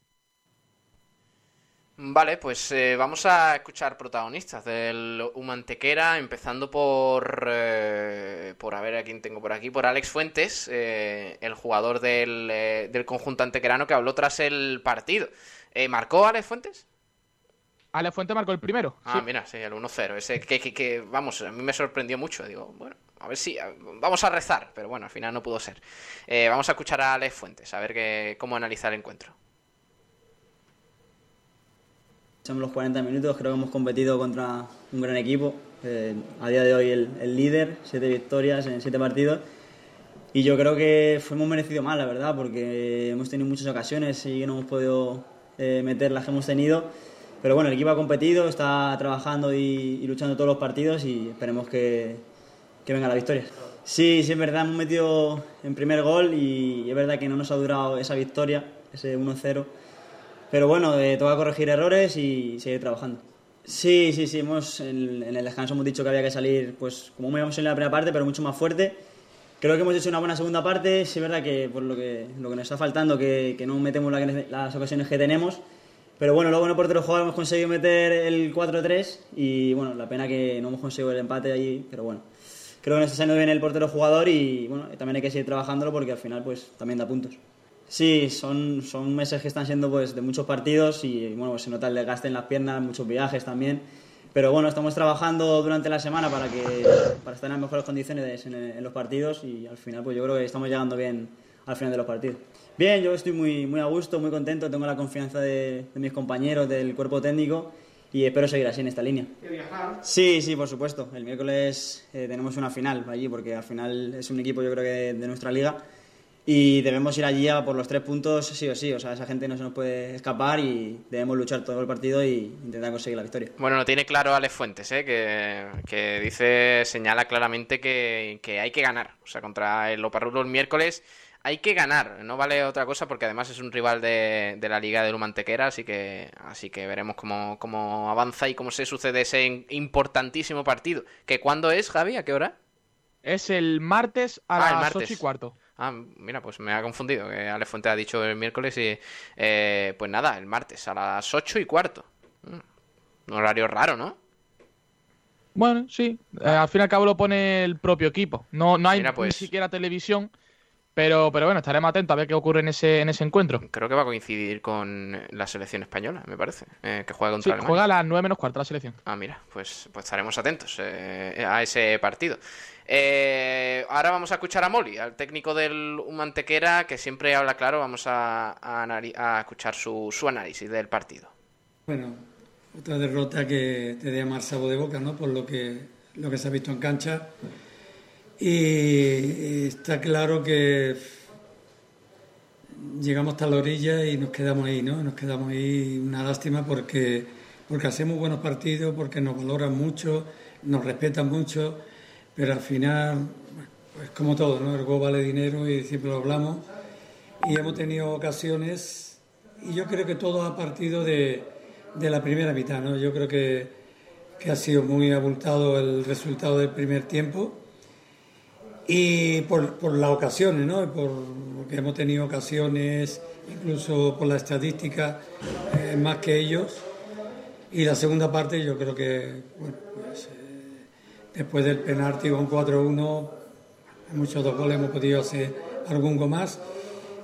Vale, pues eh, vamos a escuchar protagonistas del Humantequera, empezando por, eh, por a ver a quién tengo por aquí, por Alex Fuentes, eh, el jugador del, del, conjunto antequerano que habló tras el partido. ¿Marcó Alex Fuentes? Alex Fuentes marcó el primero. Ah, mira, sí, el 1-0. Ese que, que, que, vamos, a mí me sorprendió mucho. Digo, bueno, a ver si, vamos a rezar, pero bueno, al final no pudo ser. vamos a escuchar a Alex Fuentes, a ver que, cómo analiza el encuentro. Echamos los 40 minutos, creo que hemos competido contra un gran equipo. Eh, a día de hoy el, líder, siete victorias en siete partidos. Y yo creo que hemos merecido más, la verdad, porque hemos tenido muchas ocasiones y no hemos podido eh, meter las que hemos tenido. Pero bueno, el equipo ha competido, está trabajando y, luchando todos los partidos y esperemos que, que, venga la victoria. Sí, sí, es verdad, hemos metido en primer gol y es verdad que no nos ha durado esa victoria, ese 1-0 pero bueno, eh, toca corregir errores y seguir trabajando. Sí, sí, sí, hemos, en, el descanso hemos dicho que había que salir, pues como íbamos en la primera parte, pero mucho más fuerte. Creo que hemos hecho una buena segunda parte, sí es verdad que por lo que, lo que nos está faltando, que, no metemos las ocasiones que tenemos, pero bueno, luego en el portero jugador hemos conseguido meter el 4-3 y bueno, la pena que no hemos conseguido el empate allí, pero bueno, creo que nos está saliendo bien el portero jugador y bueno, también hay que seguir trabajándolo porque al final pues también da puntos. Sí, son, son meses que están siendo pues, de muchos partidos y bueno, pues, se nota el desgaste en las piernas, muchos viajes también. Pero bueno, estamos trabajando durante la semana para, que, para estar en las mejores condiciones en, los partidos y al final pues yo creo que estamos llegando bien al final de los partidos. Bien, yo estoy muy, muy a gusto, muy contento, tengo la confianza de, mis compañeros, del cuerpo técnico y espero seguir así en esta línea. viajar? Sí, sí, por supuesto. El miércoles eh, tenemos una final allí porque al final es un equipo yo creo que de nuestra liga y debemos ir allí a por los tres puntos sí o sí. O sea, esa gente no se nos puede escapar y debemos luchar todo el partido e intentar conseguir la victoria. Bueno, lo tiene claro Alex Fuentes, ¿eh? que, que dice, señala claramente que, que, hay que ganar. O sea, contra el Oparrulo el miércoles hay que ganar. No vale otra cosa porque además es un rival de, de la Liga de Lumantequera, así que, así que veremos cómo, cómo avanza y cómo se sucede ese importantísimo partido. ¿Que cuándo es, Javi? ¿A qué hora? Es el martes a ah, las ocho y cuarto. Ah, mira, pues me ha confundido, que Ale Fuente ha dicho el miércoles y... Eh, pues nada, el martes a las ocho y cuarto. Mm, un horario raro, ¿no? Bueno, sí. Eh, al fin y al cabo lo pone el propio equipo. No, no hay ni pues siquiera televisión. Pero, pero bueno, estaremos atentos a ver qué ocurre en ese, en ese encuentro. Creo que va a coincidir con la selección española, me parece, eh, que juega contra sí, juega a las 9 menos cuarto la selección. Ah, mira, pues, pues estaremos atentos a ese partido. Eh, ahora vamos a escuchar a Molly, al técnico del Mantequera, que siempre habla claro. Vamos a, escuchar su, su, análisis del partido. Bueno, otra derrota que te dé más sabor de boca, ¿no? Por lo que, lo que se ha visto en cancha. Y está claro que llegamos hasta la orilla y nos quedamos ahí, ¿no? Nos quedamos ahí, una lástima porque, porque hacemos buenos partidos, porque nos valoran mucho, nos respetan mucho pero al final, pues como todo, ¿no? El gol vale dinero y siempre lo hablamos. Y hemos tenido ocasiones, y yo creo que todo ha partido de, de la primera mitad, ¿no? Yo creo que, que ha sido muy abultado el resultado del primer tiempo. Y por, por las ocasiones, ¿no? Por, porque hemos tenido ocasiones, incluso por la estadística, eh, más que ellos. Y la segunda parte yo creo que, bueno, pues, Después del penalti con 4-1, muchos dos goles hemos podido hacer algún gol más.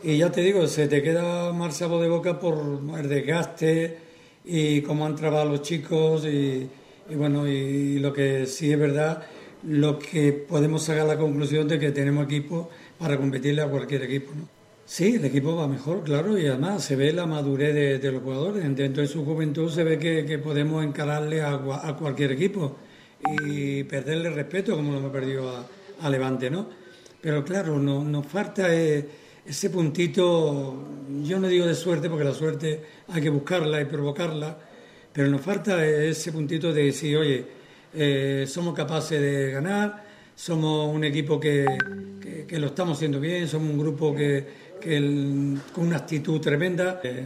Y ya te digo, se te queda mal sabor de boca por el desgaste y cómo han trabajado los chicos y, bueno, y lo que sí es verdad, lo que podemos sacar la conclusión de que tenemos equipo para competirle a cualquier equipo. ¿no? Sí, el equipo va mejor, claro, y además se ve la madurez de, los jugadores. Dentro de su juventud se ve que, podemos encararle a cualquier equipo y perderle respeto como lo hemos perdido a, Levante, ¿no? Pero claro, no, nos falta eh, ese puntito, yo no digo de suerte porque la suerte hay que buscarla y provocarla, pero nos falta ese puntito de decir, oye, eh, somos capaces de ganar, somos un equipo que, que, lo estamos haciendo bien, somos un grupo que, con una actitud tremenda. Eh,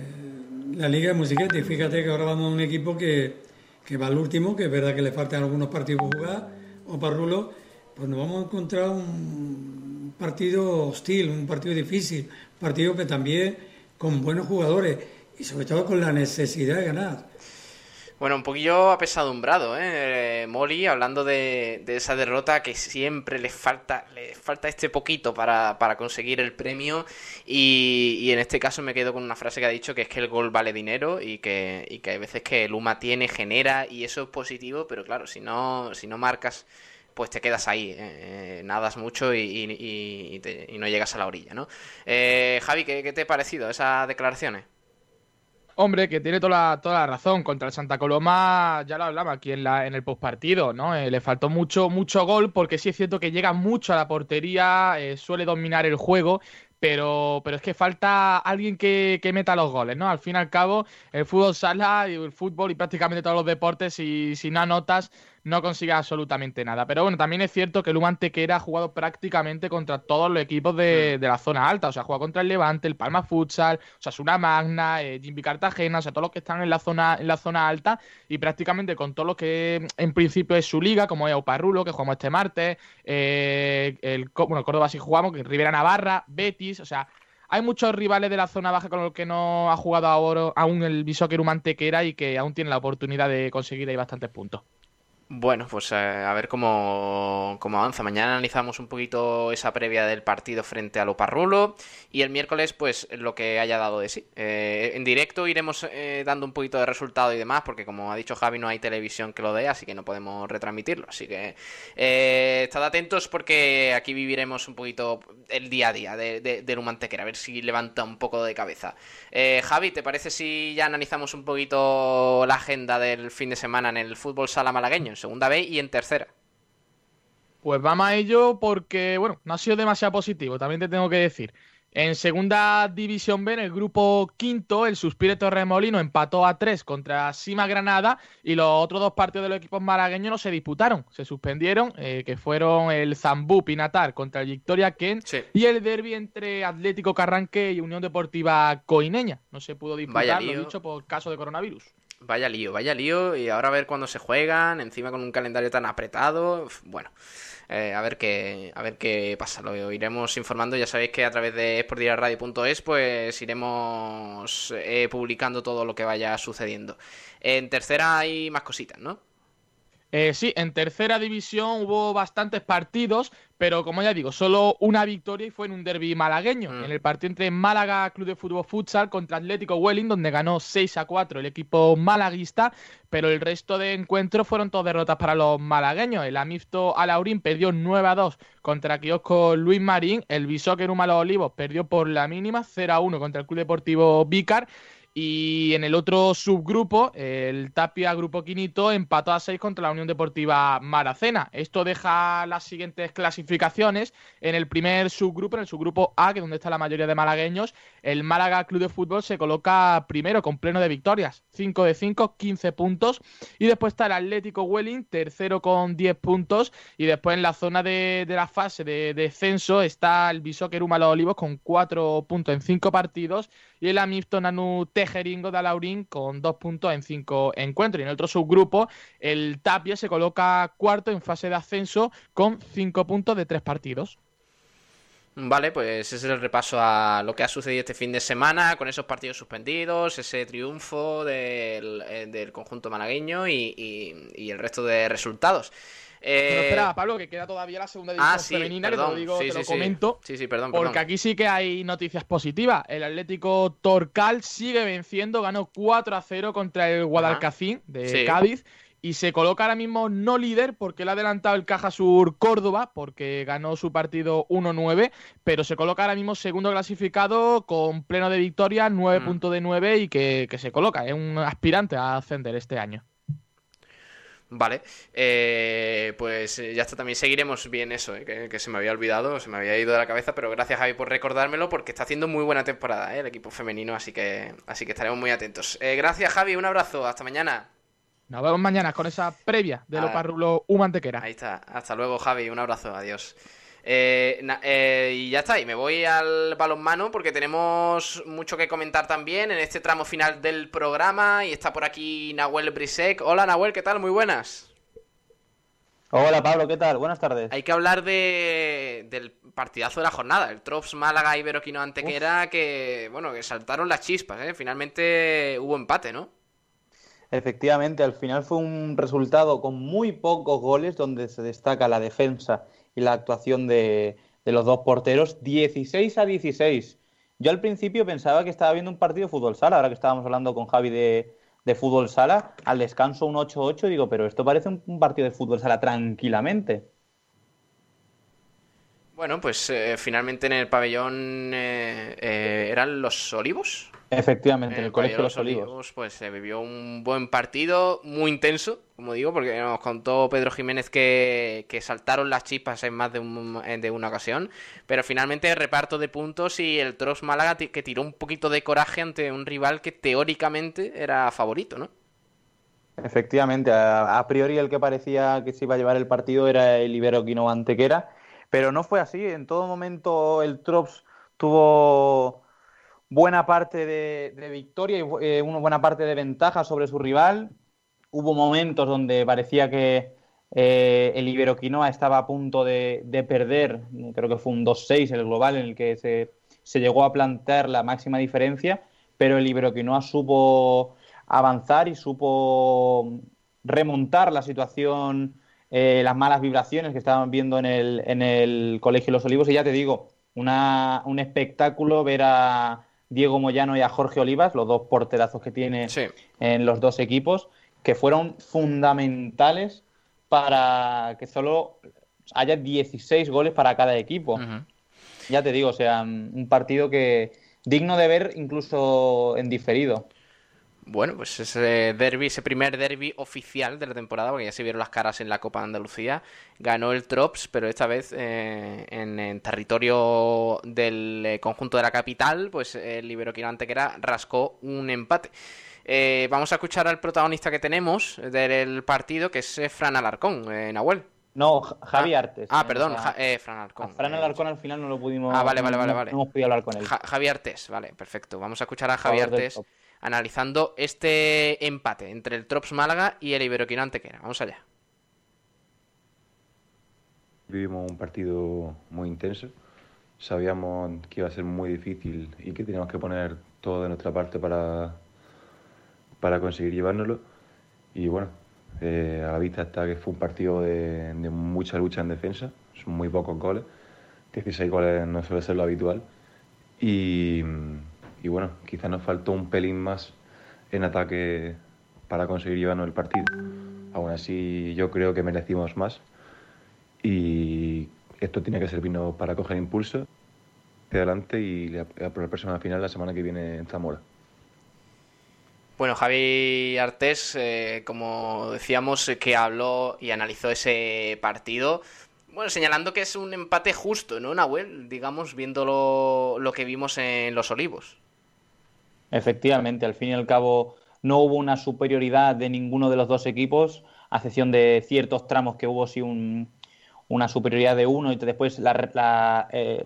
la liga es y fíjate que ahora vamos a un equipo que, que va al último, que es verdad que le faltan algunos partidos jugar, o para Rulo, pues nos vamos a encontrar un partido hostil, un partido difícil, un partido que también con buenos jugadores, y sobre todo con la necesidad de ganar. Bueno, un poquillo apesadumbrado, ¿eh? Molly, hablando de, esa derrota que siempre le falta, le falta este poquito para, conseguir el premio. Y, en este caso me quedo con una frase que ha dicho que es que el gol vale dinero y que, y que hay veces que el UMA tiene, genera y eso es positivo, pero claro, si no, si no marcas pues te quedas ahí, ¿eh? Eh, nadas mucho y, no llegas a la orilla, ¿no? Eh, Javi, ¿qué, ¿qué, te ha parecido esas declaraciones? Hombre, que tiene toda la, toda la razón. Contra el Santa Coloma, ya lo hablaba aquí en, la, en el postpartido, ¿no? le faltó mucho, mucho gol, porque sí es cierto que llega mucho a la portería, suele dominar el juego, pero, pero es que falta alguien que, que, meta los goles, ¿no? Al fin y al cabo, el fútbol sala y el fútbol y prácticamente todos los deportes, si, si no anotas, no consigue absolutamente nada. Pero bueno, también es cierto que el Humantequera ha jugado prácticamente contra todos los equipos de, la zona alta. O sea, ha jugado contra el Levante, el Palma Futsal, o sea, Suna Magna, eh, Jimmy Cartagena, o sea, todos los que están en la zona, en la zona alta y prácticamente con todos los que en principio es su liga, como es Oparrulo, que jugamos este martes, eh, el, bueno, Córdoba sí jugamos, que Rivera Navarra, Betis, o sea, hay muchos rivales de la zona baja con los que no ha jugado ahora, aún el Bishoker Humantequera y que aún tiene la oportunidad de conseguir ahí bastantes puntos. Bueno, pues eh, a ver cómo, avanza. Mañana analizamos un poquito esa previa del partido frente a Loparrulo y el miércoles pues lo que haya dado de sí. Eh, en directo iremos eh, dando un poquito de resultado y demás porque como ha dicho Javi no hay televisión que lo dé, así que no podemos retransmitirlo. Así que estad atentos porque aquí viviremos un poquito el día a día de, de, del a ver si levanta un poco de cabeza. Javi, ¿te parece si ya analizamos un poquito la agenda del fin de semana en el fútbol sala malagueño? Segunda B y en tercera. Pues vamos a ello porque, bueno, no ha sido demasiado positivo, también te tengo que decir. En segunda división B, en el grupo quinto, el Suspire Torremolino empató a tres contra Sima Granada y los otros dos partidos de los equipos malagueños no se disputaron, se suspendieron, eh, que fueron el Zambú Pinatar contra el Victoria Ken y el derby entre Atlético Carranque y Unión Deportiva Coineña. No se pudo disputar, lo dicho, por caso de coronavirus. Vaya lío, vaya lío. Y ahora a ver cuándo se juegan, encima con un calendario tan apretado. Bueno, eh, a ver qué a ver qué pasa. Lo iremos informando. Ya sabéis que a través de esportdiraradio.es pues iremos eh, publicando todo lo que vaya sucediendo. En tercera hay más cositas, ¿no? Eh, sí, en tercera división hubo bastantes partidos, pero como ya digo, solo una victoria y fue en un derby malagueño, mm. en el partido entre Málaga Club de Fútbol Futsal contra Atlético Welling, donde ganó 6 a 4 el equipo malaguista, pero el resto de encuentros fueron todas derrotas para los malagueños. El Amifto Alaurín perdió 9 a 2 contra Kiosco Luis Marín, el Bisóquer Los Olivos perdió por la mínima 0 a 1 contra el Club Deportivo Vícar y en el otro subgrupo, el Tapia Grupo Quinito empató a 6 contra la Unión Deportiva Maracena. Esto deja las siguientes clasificaciones. En el primer subgrupo, en el subgrupo A, que es donde está la mayoría de malagueños, el Málaga Club de Fútbol se coloca primero con pleno de victorias. 5 de 5, 15 puntos. Y después está el Atlético Welling, tercero con 10 puntos. Y después en la zona de, la fase de descenso está el Bisóquer Los Olivos con 4 puntos en 5 partidos y el Amipto Nanu Tejeringo de Alaurín con dos puntos en cinco encuentros. Y en el otro subgrupo, el Tapia se coloca cuarto en fase de ascenso con cinco puntos de tres partidos. Vale, pues ese es el repaso a lo que ha sucedido este fin de semana con esos partidos suspendidos, ese triunfo del, eh, conjunto malagueño y el resto de resultados. Eh... espera, Pablo, que queda todavía la segunda división ah, femenina, que te lo digo, te lo comento. Sí, sí, perdón. Porque aquí sí que hay noticias positivas. El Atlético Torcal sigue venciendo, ganó 4 a 0 contra el Guadalcacín de Cádiz. Y se coloca ahora mismo no líder porque le ha adelantado el Caja Sur Córdoba, porque ganó su partido 1-9, pero se coloca ahora mismo segundo clasificado con pleno de victoria, 9 mm. puntos de 9 y que se coloca. Es un aspirante a ascender este año. Vale, eh, pues eh, ya está, también seguiremos bien eso, eh, que, se me había olvidado, se me había ido de la cabeza, pero gracias Javi por recordármelo porque está haciendo muy buena temporada el equipo femenino, así que, así que estaremos muy atentos. gracias Javi, un abrazo, hasta mañana. Nos vemos mañana con esa previa de lo ah. parrulo Humantequera. Ahí está, hasta luego Javi, un abrazo, adiós. Eh, eh, y ya está, y me voy al balonmano porque tenemos mucho que comentar también en este tramo final del programa y está por aquí Nahuel Brisek. Hola Nahuel, ¿qué tal? Muy buenas. Hola Pablo, ¿qué tal? Buenas tardes. Hay que hablar de, del partidazo de la jornada, el Trops Málaga Iberoquino Antequera, que bueno, que saltaron las chispas, ¿eh? Finalmente hubo empate, ¿no? Efectivamente, al final fue un resultado con muy pocos goles donde se destaca la defensa y la actuación de, de los dos porteros, 16 a 16. Yo al principio pensaba que estaba viendo un partido de fútbol sala, ahora que estábamos hablando con Javi de, de fútbol sala, al descanso un 8-8, digo, pero esto parece un, partido de fútbol sala tranquilamente. Bueno, pues eh, finalmente en el pabellón eh, eh, eran los olivos. Efectivamente, en el, Colegio de los Olivos. Pues se vivió un buen partido, muy intenso, como digo, porque nos contó Pedro Jiménez que, saltaron las chispas en más de, de, una ocasión, pero finalmente el reparto de puntos y el Trops Málaga que tiró un poquito de coraje ante un rival que teóricamente era favorito, ¿no? Efectivamente, a, priori el que parecía que se iba a llevar el partido era el Ibero Quino Antequera, pero no fue así, en todo momento el Trops tuvo buena parte de, victoria y eh, una buena parte de ventaja sobre su rival. Hubo momentos donde parecía que eh, el Iberoquinoa estaba a punto de, perder, creo que fue un 2-6 el global en el que se, llegó a plantear la máxima diferencia, pero el Iberoquinoa supo avanzar y supo remontar la situación, eh, las malas vibraciones que estaban viendo en el, en el Colegio Los Olivos. Y ya te digo, una, un espectáculo ver a, Diego Moyano y a Jorge Olivas, los dos porterazos que tiene en los dos equipos, que fueron fundamentales para que solo haya 16 goles para cada equipo. Ya te digo, o sea, un partido que digno de ver incluso en diferido. Bueno, pues ese derby, ese primer derby oficial de la temporada, porque ya se vieron las caras en la Copa de Andalucía, ganó el Trops, pero esta vez eh, en, territorio del eh, conjunto de la capital, pues el Iberoquino Antequera rascó un empate. Eh, vamos a escuchar al protagonista que tenemos del partido, que es Fran Alarcón, Nahuel. No, Javi ah, Artes. Ah, perdón, Fran Alarcón. Fran Alarcón al final no lo pudimos. Ah, vale, vale, vale. vale. No hemos podido hablar con él. Javi Artes, vale, perfecto. Vamos a escuchar a Javi Artes analizando este empate entre el Trops Málaga y el Iberoquino Antequera. Vamos allá. Vivimos un partido muy intenso. Sabíamos que iba a ser muy difícil y que teníamos que poner todo de nuestra parte para, para conseguir llevárnoslo. Y bueno, eh, a la vista está que fue un partido de, de, mucha lucha en defensa. Son muy pocos goles. 16 goles no suele ser lo habitual. Y, y bueno, quizás nos faltó un pelín más en ataque para conseguir llevarnos el partido. Aún así, yo creo que merecimos más y esto tiene que servirnos para coger impulso hacia adelante y por la próxima final la semana que viene en Zamora. Bueno, Javi Artés, eh, como decíamos, eh, que habló y analizó ese partido, bueno, señalando que es un empate justo, ¿no, Nahuel? Digamos, viendo lo que vimos en Los Olivos. Efectivamente, al fin y al cabo no hubo una superioridad de ninguno de los dos equipos, a excepción de ciertos tramos que hubo sí una superioridad de uno y después la, la, eh,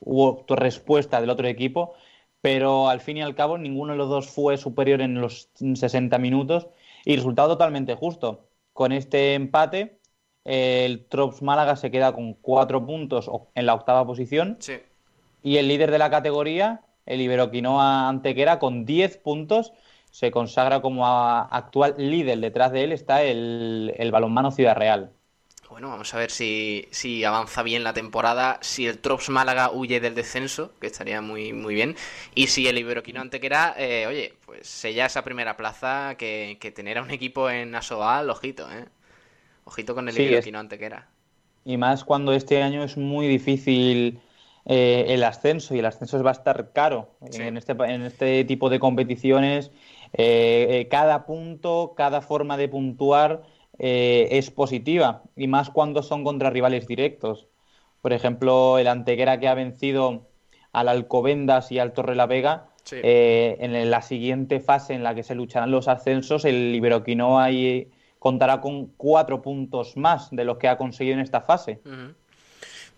hubo respuesta del otro equipo, pero al fin y al cabo ninguno de los dos fue superior en los 60 minutos y resultado totalmente justo. Con este empate, el Trops Málaga se queda con cuatro puntos en la octava posición y el líder de la categoría el Iberoquinoa Antequera con 10 puntos se consagra como actual líder. Detrás de él está el, el balonmano Ciudad Real. Bueno, vamos a ver si, avanza bien la temporada, si el Trops Málaga huye del descenso, que estaría muy, muy bien, y si el Iberoquino Antequera, eh, oye, pues sella esa primera plaza que, tener a un equipo en Asobal, ojito, ¿eh? Ojito con el Iberoquino Antequera. Y más cuando este año es muy difícil eh, el ascenso y el ascenso va a estar caro en, este, en este tipo de competiciones. Eh, eh, cada punto, cada forma de puntuar es positiva y más cuando son contra rivales directos. Por ejemplo, el Antequera que ha vencido al Alcobendas y al Torre la Vega. en la siguiente fase en la que se lucharán los ascensos, el Iberoquinoa contará con cuatro puntos más de los que ha conseguido en esta fase.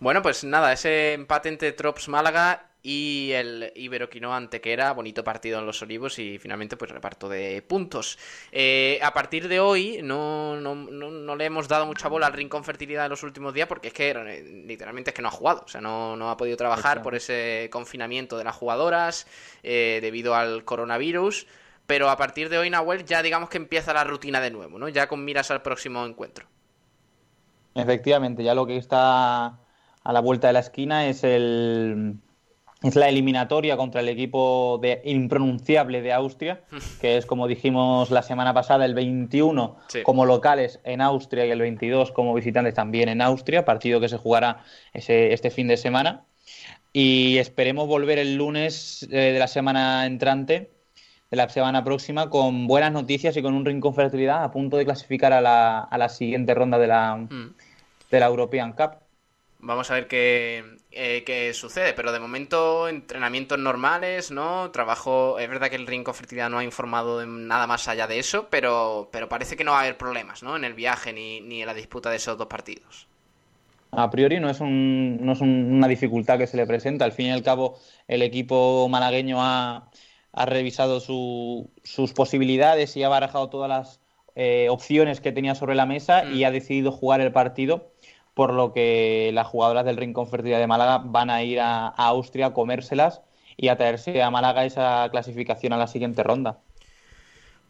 Bueno, pues nada, ese empate entre Trops Málaga y el Iberoquino Antequera, bonito partido en los Olivos y finalmente pues reparto de puntos. Eh, a partir de hoy no, no, no, le hemos dado mucha bola al Rincón Fertilidad en los últimos días porque es que eh, literalmente es que no ha jugado, o sea, no, no ha podido trabajar por ese confinamiento de las jugadoras eh, debido al coronavirus. Pero a partir de hoy, Nahuel, ya digamos que empieza la rutina de nuevo, ¿no? Ya con miras al próximo encuentro. Efectivamente, ya lo que está a la vuelta de la esquina es el es la eliminatoria contra el equipo de impronunciable de Austria, [LAUGHS] que es como dijimos la semana pasada, el 21 como locales en Austria y el 22 como visitantes también en Austria, partido que se jugará ese, este fin de semana. Y esperemos volver el lunes eh, de la semana entrante, de la semana próxima, con buenas noticias y con un rincón fertilidad a punto de clasificar a la, a la siguiente ronda de la, mm. de la European Cup. Vamos a ver qué, eh, qué, sucede, pero de momento entrenamientos normales, ¿no? Trabajo, es verdad que el Rincón Fertilidad no ha informado de nada más allá de eso, pero, pero parece que no va a haber problemas, ¿no? En el viaje ni, ni en la disputa de esos dos partidos. A priori no es, un, no es una dificultad que se le presenta, al fin y al cabo el equipo malagueño ha, ha revisado su, sus posibilidades y ha barajado todas las eh, opciones que tenía sobre la mesa y mm. ha decidido jugar el partido por lo que las jugadoras del Rincón Fertilidad de Málaga van a ir a, Austria a comérselas y a traerse a Málaga esa clasificación a la siguiente ronda.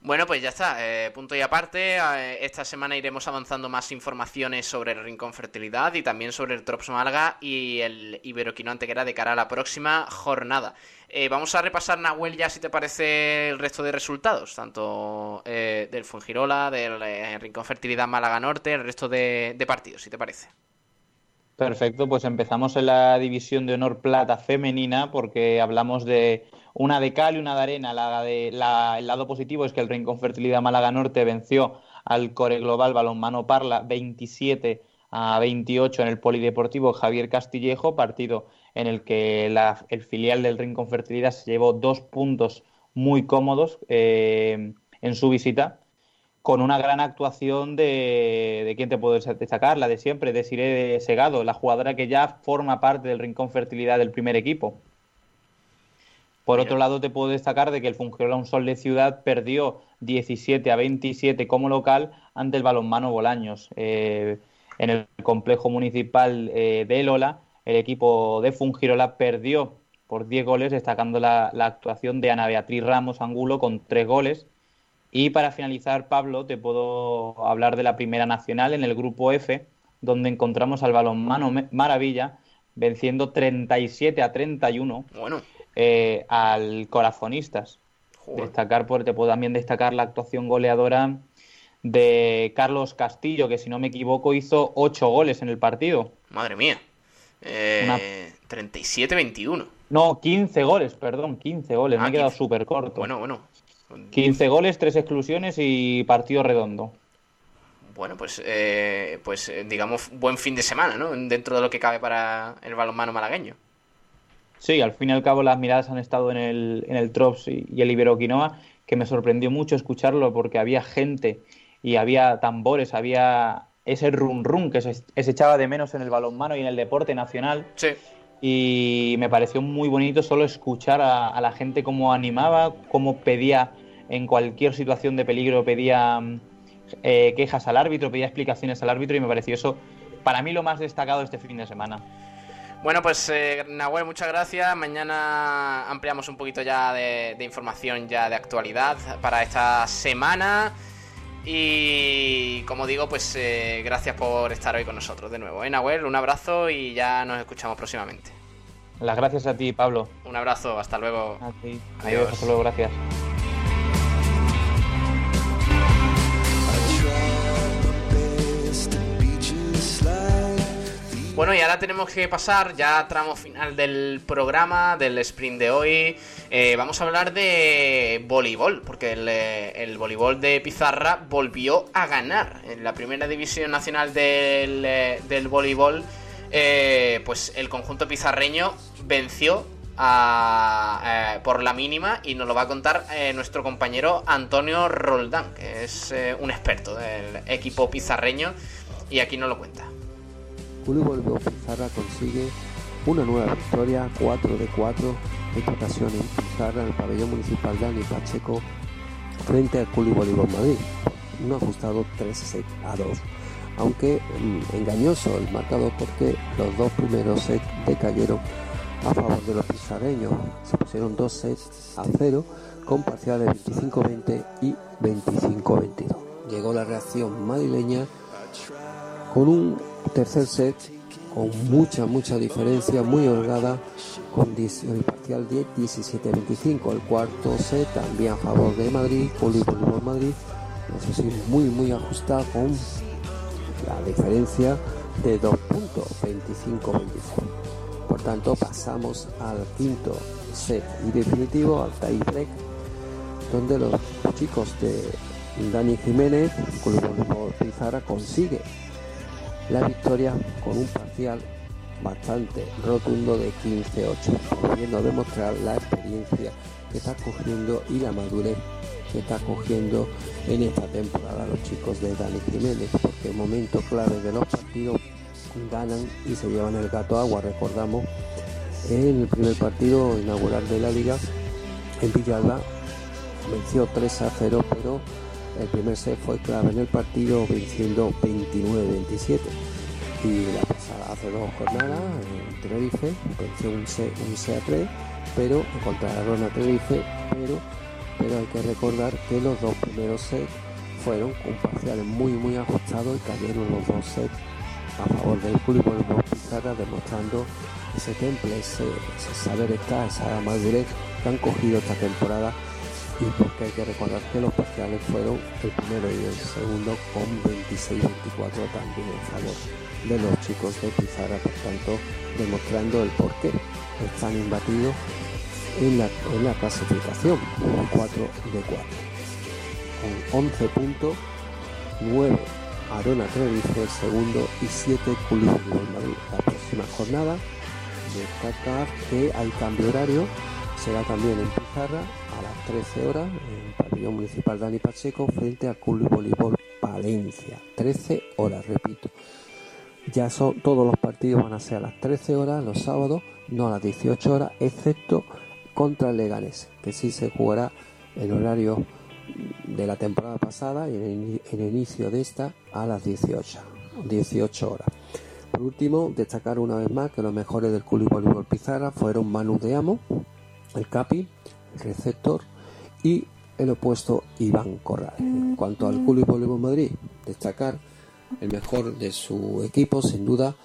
Bueno, pues ya está, eh, punto y aparte. Eh, esta semana iremos avanzando más informaciones sobre el Rincón Fertilidad y también sobre el Trops Málaga y el Iberoquino Antequera de cara a la próxima jornada. Eh, vamos a repasar, Nahuel, ya si te parece el resto de resultados, tanto del Fungirola, del Rincón Fertilidad Málaga Norte, el resto de, partidos, si te parece. Perfecto, pues empezamos en la división de honor plata femenina porque hablamos de una de cal y una de arena. La de, la, el lado positivo es que el Rincón Fertilidad Málaga Norte venció al Core Global Balonmano Parla 27 a 28 en el Polideportivo Javier Castillejo, partido en el que el filial del Rincón Fertilidad se llevó dos puntos muy cómodos eh, en su visita, con una gran actuación de, de quién te puedo destacar, la de siempre, de Siré Segado, la jugadora que ya forma parte del Rincón Fertilidad del primer equipo. Por otro lado, te puedo destacar de que el Fungirola Un Sol de Ciudad perdió 17 a 27 como local ante el balonmano Bolaños. Eh, en el complejo municipal eh, de Lola, el equipo de Fungirola perdió por 10 goles, destacando la, actuación de Ana Beatriz Ramos Angulo con 3 goles. Y para finalizar, Pablo, te puedo hablar de la Primera Nacional en el grupo F, donde encontramos al balonmano Maravilla venciendo 37 a 31 bueno. Eh, al Corazonistas. Destacar, por, te puedo también destacar la actuación goleadora de Carlos Castillo, que si no me equivoco hizo 8 goles en el partido. Madre mía. Eh, 37-21. No, 15 goles, perdón, 15 goles. me he ah, quedado súper corto. Bueno, bueno. 15 goles, 3 exclusiones y partido redondo. Bueno, pues, eh, pues eh, digamos, buen fin de semana, ¿no? Dentro de lo que cabe para el balonmano malagueño. Sí, al fin y al cabo las miradas han estado en el, en el Trops y, y el Iberoquinoa, que me sorprendió mucho escucharlo porque había gente y había tambores, había ese run run que se, echaba de menos en el balonmano y en el deporte nacional. Sí. Y me pareció muy bonito solo escuchar a, la gente cómo animaba, cómo pedía en cualquier situación de peligro, pedía eh, quejas al árbitro, pedía explicaciones al árbitro y me pareció eso para mí lo más destacado este fin de semana. Bueno, pues eh, Nahuel, muchas gracias. Mañana ampliamos un poquito ya de, de información ya de actualidad para esta semana. Y como digo, pues eh, gracias por estar hoy con nosotros de nuevo. ¿eh, Nahuel? Un abrazo y ya nos escuchamos próximamente. Las gracias a ti, Pablo. Un abrazo, hasta luego. Adiós, hasta luego, gracias. Bueno, y ahora tenemos que pasar ya tramo final del programa, del sprint de hoy. Eh, vamos a hablar de voleibol, porque eh, el, voleibol de Pizarra volvió a ganar en la primera división nacional del, eh, del voleibol. pues el conjunto pizarreño venció por la mínima y nos lo va a contar nuestro compañero Antonio Roldán, que es un experto del equipo pizarreño y aquí nos lo cuenta. Voleibol Pizarra consigue una nueva victoria, 4 de 4, esta ocasión en Pizarra, en el pabellón municipal Dani Pacheco, frente al Club Bolívar Madrid, un ajustado 3 a 2. Aunque mm, engañoso el marcador porque los dos primeros sets decayeron a favor de los pizarreños. Se pusieron dos sets a cero con parciales 25-20 y 25-22. Llegó la reacción madrileña con un tercer set con mucha, mucha diferencia, muy holgada, con el parcial 10, 17-25. El cuarto set también a favor de Madrid, Polivoleibol Madrid, eso sí, muy, muy ajustado con la diferencia de 2 puntos, 25-25. Por tanto, pasamos al quinto set y definitivo, al tie break, donde los chicos de Dani Jiménez, Club Pizarra, consigue la victoria con un parcial bastante rotundo de 15-8, pudiendo demostrar la experiencia que está cogiendo y la madurez que está cogiendo en esta temporada los chicos de Dani Jiménez, porque en momentos clave de los partidos ganan y se llevan el gato agua, recordamos en el primer partido inaugural de la liga en Villalba venció 3 a 0 pero el primer set fue clave en el partido venciendo 29-27 y la pasada hace dos jornadas en Tenerife venció un set, un a 3 pero contra la Rona Tenerife pero, pero hay que recordar que los dos primeros sets fueron con parciales muy muy ajustados y cayeron los dos sets a favor del club de Pizarra demostrando ese temple, ese, saber estar, esa madurez que han cogido esta temporada y porque hay que recordar que los parciales fueron el primero y el segundo con 26-24 también en favor de los chicos de Pizarra, por tanto demostrando el por qué están imbatidos en la, en la clasificación. 4 de 4 con 11 puntos 9 Arona Tenerife el segundo y 7 Club Madrid. La próxima jornada destacar que hay cambio horario. Será también en Pizarra a las 13 horas en el pabellón municipal Dani Pacheco frente al Club Voleibol Palencia. 13 horas, repito. Ya son todos los partidos van a ser a las 13 horas los sábados, no a las 18 horas, excepto contra el Leganés, que sí se jugará en horario de la temporada pasada y en el, inicio de esta a las 18, 18 horas. Por último, destacar una vez más que los mejores del Club Voleibol Pizarra fueron Manu de Amo, el Capi, el receptor y el opuesto Iván Corral. En cuanto al Club Voleibol Madrid, destacar el mejor de su equipo, sin duda,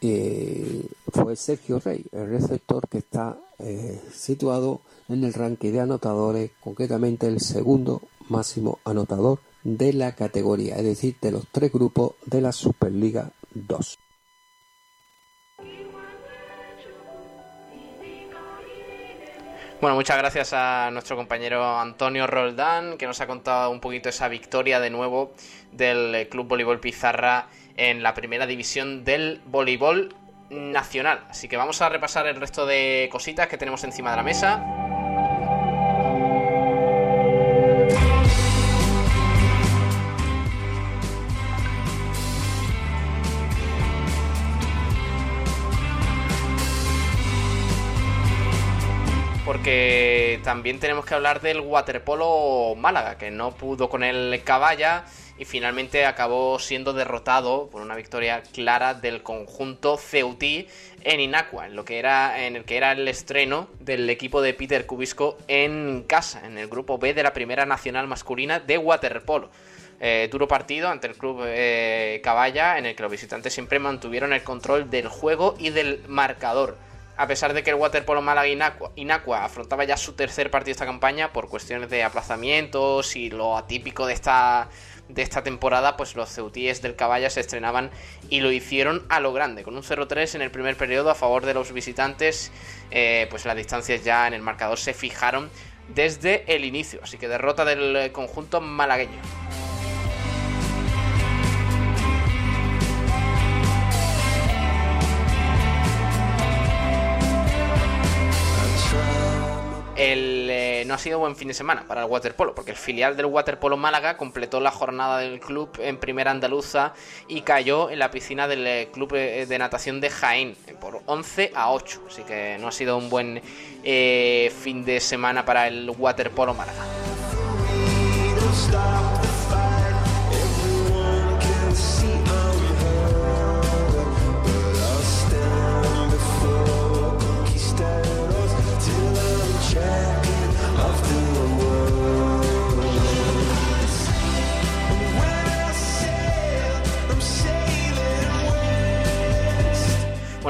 eh, fue Sergio Rey, el receptor que está eh, situado en el ranking de anotadores, concretamente el segundo máximo anotador de la categoría, es decir, de los tres grupos de la Superliga 2. Bueno, muchas gracias a nuestro compañero Antonio Roldán, que nos ha contado un poquito esa victoria de nuevo del Club Voleibol Pizarra en la primera división del voleibol nacional. Así que vamos a repasar el resto de cositas que tenemos encima de la mesa. Porque también tenemos que hablar del waterpolo Málaga, que no pudo con el Caballa y finalmente acabó siendo derrotado por una victoria clara del conjunto Ceutí en Inacua, en lo que era en el que era el estreno del equipo de Peter Cubisco en casa, en el grupo B de la Primera Nacional Masculina de waterpolo. Eh, duro partido ante el club eh, Caballa, en el que los visitantes siempre mantuvieron el control del juego y del marcador a pesar de que el Waterpolo Málaga Inacua, afrontaba ya su tercer partido de esta campaña por cuestiones de aplazamientos y lo atípico de esta, de esta temporada, pues los ceutíes del Caballa se estrenaban y lo hicieron a lo grande, con un 0-3 en el primer periodo a favor de los visitantes, eh, pues las distancias ya en el marcador se fijaron desde el inicio, así que derrota del conjunto malagueño. El no ha sido buen fin de semana para el waterpolo, porque el filial del waterpolo Málaga completó la jornada del club en primera andaluza y cayó en la piscina del eh, club eh, de natación de Jaén por 11 a 8. Así que no ha sido un buen fin de semana para el waterpolo Málaga.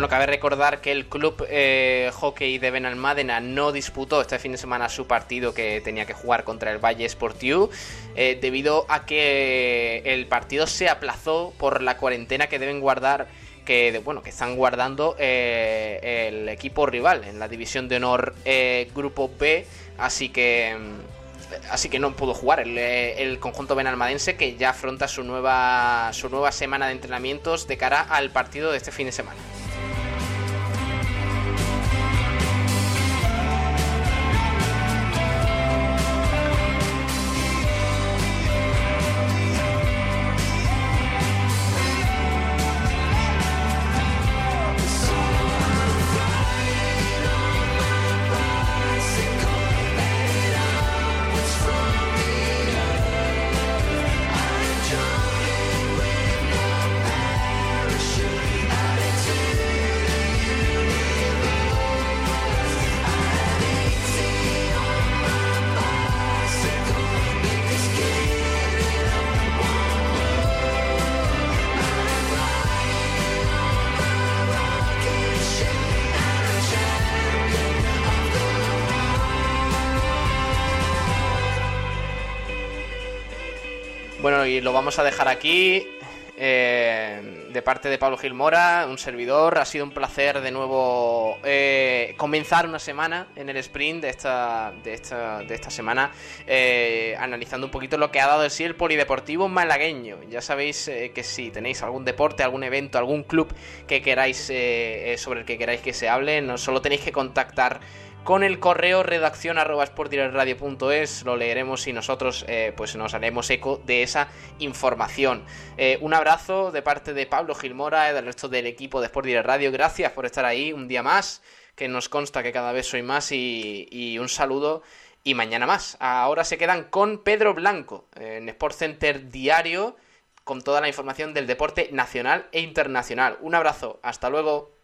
Bueno, cabe recordar que el club eh, hockey de Benalmádena no disputó este fin de semana su partido que tenía que jugar contra el Valle Sportiu eh, debido a que el partido se aplazó por la cuarentena que deben guardar que bueno que están guardando eh, el equipo rival en la división de honor grupo B. Así que así que no pudo jugar el, el, conjunto benalmadense que ya afronta su nueva su nueva semana de entrenamientos de cara al partido de este fin de semana lo vamos a dejar aquí. Eh, de parte de Pablo Gilmora, un servidor. Ha sido un placer de nuevo eh, comenzar una semana en el sprint de esta, de esta, de esta semana, eh, analizando un poquito lo que ha dado de sí el polideportivo malagueño. Ya sabéis que si tenéis algún deporte, algún evento, algún club que queráis sobre el que queráis que se hable, no solo tenéis que contactar con el correo redacción lo leeremos y nosotros eh, pues nos haremos eco de esa información. Eh, un abrazo de parte de Pablo Gilmora y del resto del equipo de Sport Direct Radio. Gracias por estar ahí un día más, que nos consta que cada vez soy más y, un saludo y mañana más. Ahora se quedan con Pedro Blanco en Sport Center Diario con toda la información del deporte nacional e internacional. Un abrazo, hasta luego.